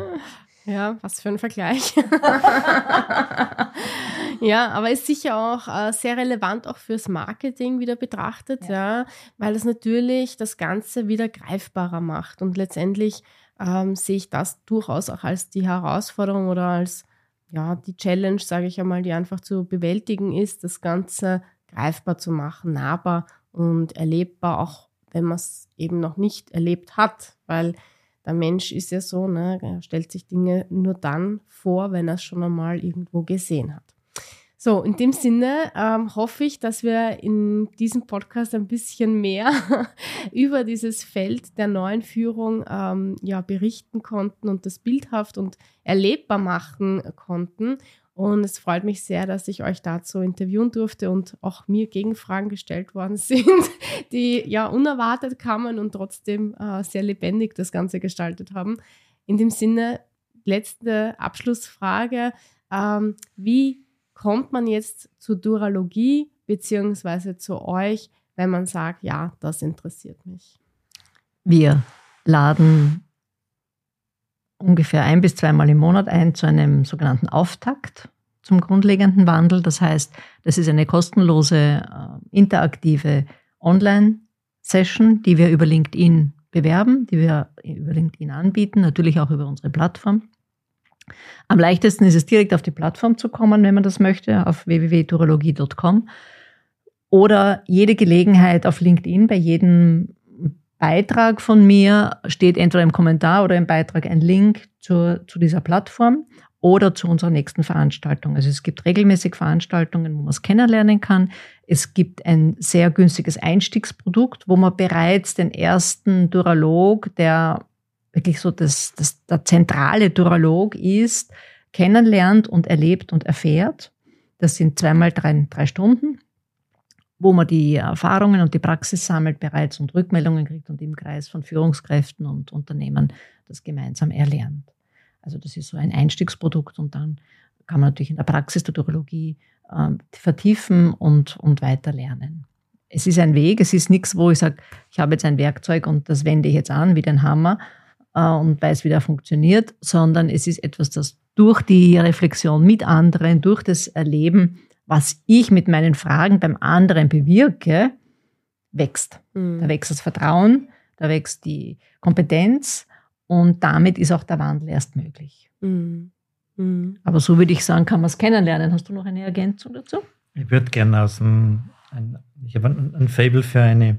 Ja, was für ein Vergleich. ja, aber ist sicher auch äh, sehr relevant auch fürs Marketing wieder betrachtet, ja, ja weil es natürlich das Ganze wieder greifbarer macht. Und letztendlich ähm, sehe ich das durchaus auch als die Herausforderung oder als ja, die Challenge, sage ich einmal, die einfach zu bewältigen ist, das Ganze greifbar zu machen, nahbar und erlebbar, auch wenn man es eben noch nicht erlebt hat, weil der Mensch ist ja so, ne, er stellt sich Dinge nur dann vor, wenn er es schon einmal irgendwo gesehen hat. So, in dem Sinne ähm, hoffe ich, dass wir in diesem Podcast ein bisschen mehr über dieses Feld der neuen Führung ähm, ja, berichten konnten und das bildhaft und erlebbar machen konnten. Und es freut mich sehr, dass ich euch dazu interviewen durfte und auch mir Gegenfragen gestellt worden sind, die ja unerwartet kamen und trotzdem äh, sehr lebendig das Ganze gestaltet haben. In dem Sinne, letzte Abschlussfrage. Ähm, wie kommt man jetzt zur Duralogie beziehungsweise zu euch, wenn man sagt, ja, das interessiert mich? Wir laden ungefähr ein bis zweimal im Monat ein zu einem sogenannten Auftakt zum grundlegenden Wandel. Das heißt, das ist eine kostenlose, äh, interaktive Online-Session, die wir über LinkedIn bewerben, die wir über LinkedIn anbieten, natürlich auch über unsere Plattform. Am leichtesten ist es direkt auf die Plattform zu kommen, wenn man das möchte, auf www.turologie.com oder jede Gelegenheit auf LinkedIn bei jedem Beitrag von mir steht entweder im Kommentar oder im Beitrag ein Link zur, zu dieser Plattform oder zu unserer nächsten Veranstaltung. Also es gibt regelmäßig Veranstaltungen, wo man es kennenlernen kann. Es gibt ein sehr günstiges Einstiegsprodukt, wo man bereits den ersten Duralog, der wirklich so das, das, der zentrale Duralog ist, kennenlernt und erlebt und erfährt. Das sind zweimal drei, drei Stunden wo man die Erfahrungen und die Praxis sammelt bereits und Rückmeldungen kriegt und im Kreis von Führungskräften und Unternehmen das gemeinsam erlernt. Also das ist so ein Einstiegsprodukt und dann kann man natürlich in der Praxis der Urologie äh, vertiefen und, und weiter lernen. Es ist ein Weg, es ist nichts, wo ich sage, ich habe jetzt ein Werkzeug und das wende ich jetzt an wie den Hammer und weiß, wie der funktioniert, sondern es ist etwas, das durch die Reflexion mit anderen, durch das Erleben was ich mit meinen Fragen beim anderen bewirke, wächst. Mhm. Da wächst das Vertrauen, da wächst die Kompetenz und damit ist auch der Wandel erst möglich. Mhm. Mhm. Aber so würde ich sagen, kann man es kennenlernen. Hast du noch eine Ergänzung dazu? Ich würde gerne aus dem, ein, ich habe ein, ein Fable für eine,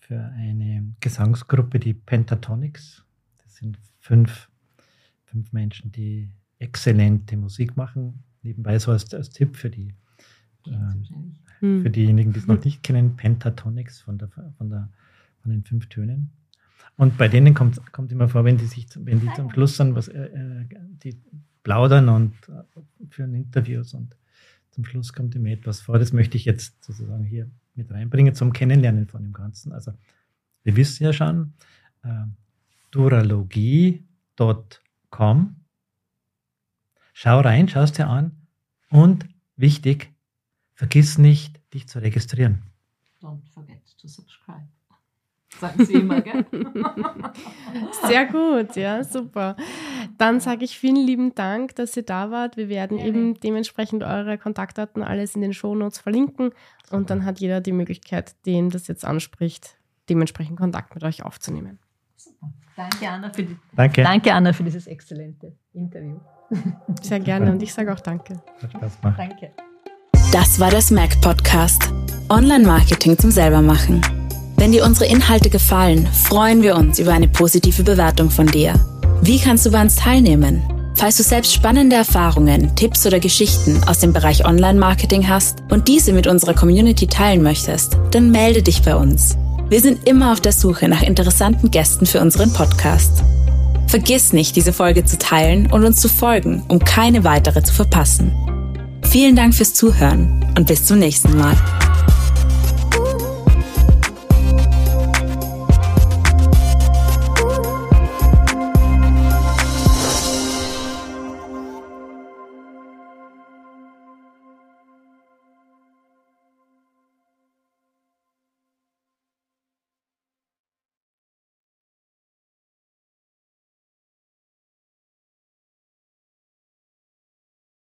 für eine Gesangsgruppe, die Pentatonics. Sind fünf, fünf Menschen, die exzellente Musik machen nebenbei so als, als Tipp für die äh, für diejenigen, die es noch nicht kennen, Pentatonics von, der, von, der, von den fünf Tönen. Und bei denen kommt, kommt immer vor, wenn die sich, wenn die zum Schluss dann was, äh, äh, die plaudern und äh, führen Interviews und zum Schluss kommt immer etwas vor. Das möchte ich jetzt sozusagen hier mit reinbringen zum Kennenlernen von dem Ganzen. Also wir wissen ja schon, äh, duralogie.com Schau rein, schau es dir an und wichtig, vergiss nicht, dich zu registrieren. Don't forget to subscribe. Sagen Sie immer, gell? Sehr gut, ja, super. Dann sage ich vielen lieben Dank, dass ihr da wart. Wir werden ja, eben dementsprechend eure Kontaktdaten alles in den Shownotes verlinken und dann hat jeder die Möglichkeit, den das jetzt anspricht, dementsprechend Kontakt mit euch aufzunehmen. Danke, Anna, für, die, danke. danke, Anna, für dieses exzellente Interview. Sehr gerne und ich sage auch danke. Hat Spaß gemacht. Danke. Das war der Smack Podcast. Online-Marketing zum Selbermachen. Wenn dir unsere Inhalte gefallen, freuen wir uns über eine positive Bewertung von dir. Wie kannst du bei uns teilnehmen? Falls du selbst spannende Erfahrungen, Tipps oder Geschichten aus dem Bereich Online-Marketing hast und diese mit unserer Community teilen möchtest, dann melde dich bei uns. Wir sind immer auf der Suche nach interessanten Gästen für unseren Podcast. Vergiss nicht, diese Folge zu teilen und uns zu folgen, um keine weitere zu verpassen. Vielen Dank fürs Zuhören und bis zum nächsten Mal.